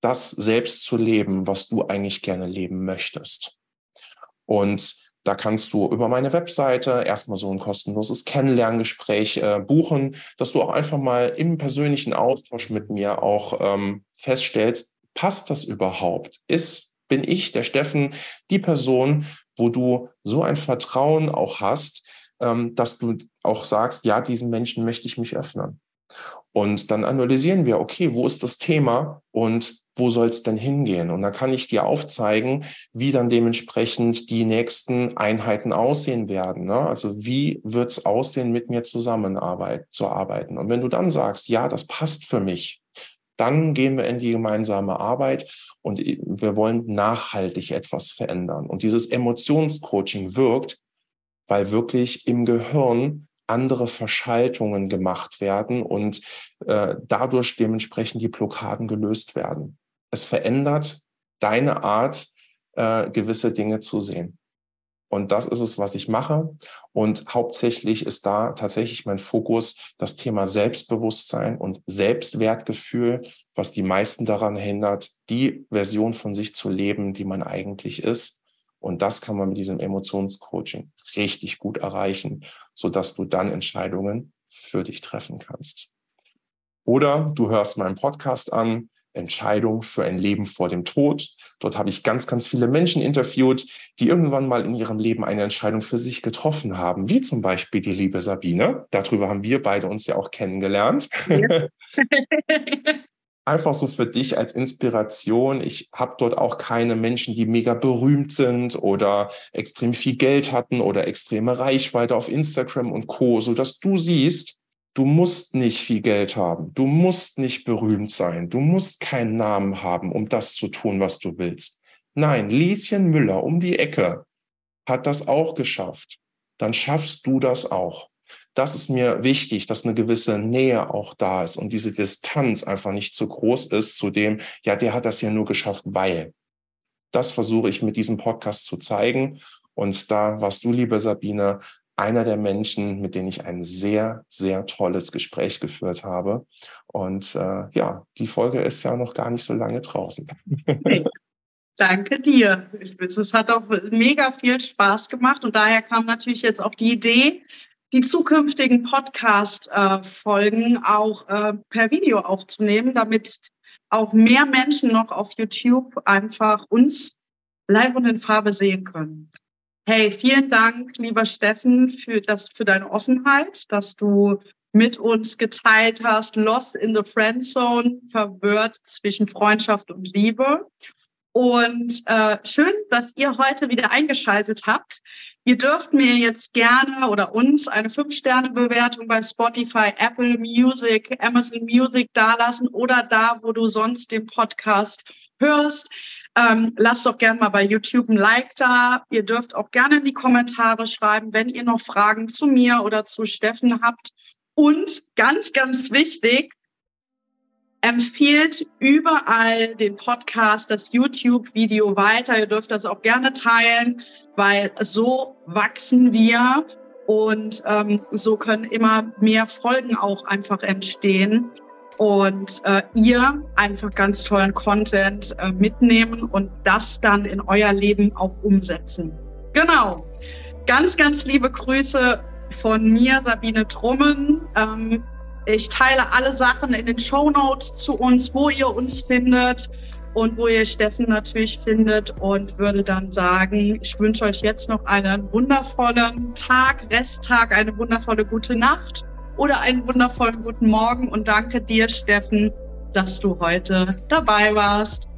das selbst zu leben, was du eigentlich gerne leben möchtest? Und da kannst du über meine Webseite erstmal so ein kostenloses Kennenlerngespräch äh, buchen, dass du auch einfach mal im persönlichen Austausch mit mir auch ähm, feststellst, passt das überhaupt? Ist, bin ich, der Steffen, die Person, wo du so ein Vertrauen auch hast, ähm, dass du auch sagst, ja, diesem Menschen möchte ich mich öffnen. Und dann analysieren wir, okay, wo ist das Thema und wo soll es denn hingehen? Und dann kann ich dir aufzeigen, wie dann dementsprechend die nächsten Einheiten aussehen werden. Ne? Also wie wird es aussehen, mit mir zusammenarbeit zu arbeiten? Und wenn du dann sagst, ja, das passt für mich, dann gehen wir in die gemeinsame Arbeit und wir wollen nachhaltig etwas verändern. Und dieses Emotionscoaching wirkt, weil wirklich im Gehirn andere Verschaltungen gemacht werden und äh, dadurch dementsprechend die Blockaden gelöst werden. Es verändert deine Art, äh, gewisse Dinge zu sehen. Und das ist es, was ich mache. Und hauptsächlich ist da tatsächlich mein Fokus das Thema Selbstbewusstsein und Selbstwertgefühl, was die meisten daran hindert, die Version von sich zu leben, die man eigentlich ist. Und das kann man mit diesem Emotionscoaching richtig gut erreichen, sodass du dann Entscheidungen für dich treffen kannst. Oder du hörst meinen Podcast an, Entscheidung für ein Leben vor dem Tod. Dort habe ich ganz, ganz viele Menschen interviewt, die irgendwann mal in ihrem Leben eine Entscheidung für sich getroffen haben, wie zum Beispiel die liebe Sabine. Darüber haben wir beide uns ja auch kennengelernt. Ja. Einfach so für dich als Inspiration. Ich habe dort auch keine Menschen, die mega berühmt sind oder extrem viel Geld hatten oder extreme Reichweite auf Instagram und Co, so dass du siehst, Du musst nicht viel Geld haben. Du musst nicht berühmt sein. Du musst keinen Namen haben, um das zu tun, was du willst. Nein, Lieschen Müller um die Ecke hat das auch geschafft. Dann schaffst du das auch. Das ist mir wichtig, dass eine gewisse Nähe auch da ist und diese Distanz einfach nicht zu groß ist zu dem, ja, der hat das ja nur geschafft, weil. Das versuche ich mit diesem Podcast zu zeigen. Und da warst du, liebe Sabine, einer der Menschen, mit denen ich ein sehr, sehr tolles Gespräch geführt habe. Und äh, ja, die Folge ist ja noch gar nicht so lange draußen. Danke dir. Es hat auch mega viel Spaß gemacht und daher kam natürlich jetzt auch die Idee, die zukünftigen Podcast-Folgen auch äh, per Video aufzunehmen, damit auch mehr Menschen noch auf YouTube einfach uns live und in Farbe sehen können. Hey, vielen Dank, lieber Steffen, für das, für deine Offenheit, dass du mit uns geteilt hast, Lost in the Friend Zone, verwirrt zwischen Freundschaft und Liebe. Und äh, schön, dass ihr heute wieder eingeschaltet habt. Ihr dürft mir jetzt gerne oder uns eine 5-Sterne-Bewertung bei Spotify, Apple Music, Amazon Music dalassen oder da, wo du sonst den Podcast hörst. Ähm, lasst doch gerne mal bei YouTube ein Like da. Ihr dürft auch gerne in die Kommentare schreiben, wenn ihr noch Fragen zu mir oder zu Steffen habt. Und ganz, ganz wichtig, empfiehlt überall den Podcast, das YouTube-Video weiter. Ihr dürft das auch gerne teilen, weil so wachsen wir und ähm, so können immer mehr Folgen auch einfach entstehen und äh, ihr einfach ganz tollen Content äh, mitnehmen und das dann in euer Leben auch umsetzen. Genau. Ganz, ganz liebe Grüße von mir, Sabine Trummen. Ähm, ich teile alle Sachen in den Show Notes zu uns, wo ihr uns findet und wo ihr Steffen natürlich findet und würde dann sagen, ich wünsche euch jetzt noch einen wundervollen Tag, Resttag, eine wundervolle gute Nacht oder einen wundervollen guten Morgen und danke dir, Steffen, dass du heute dabei warst.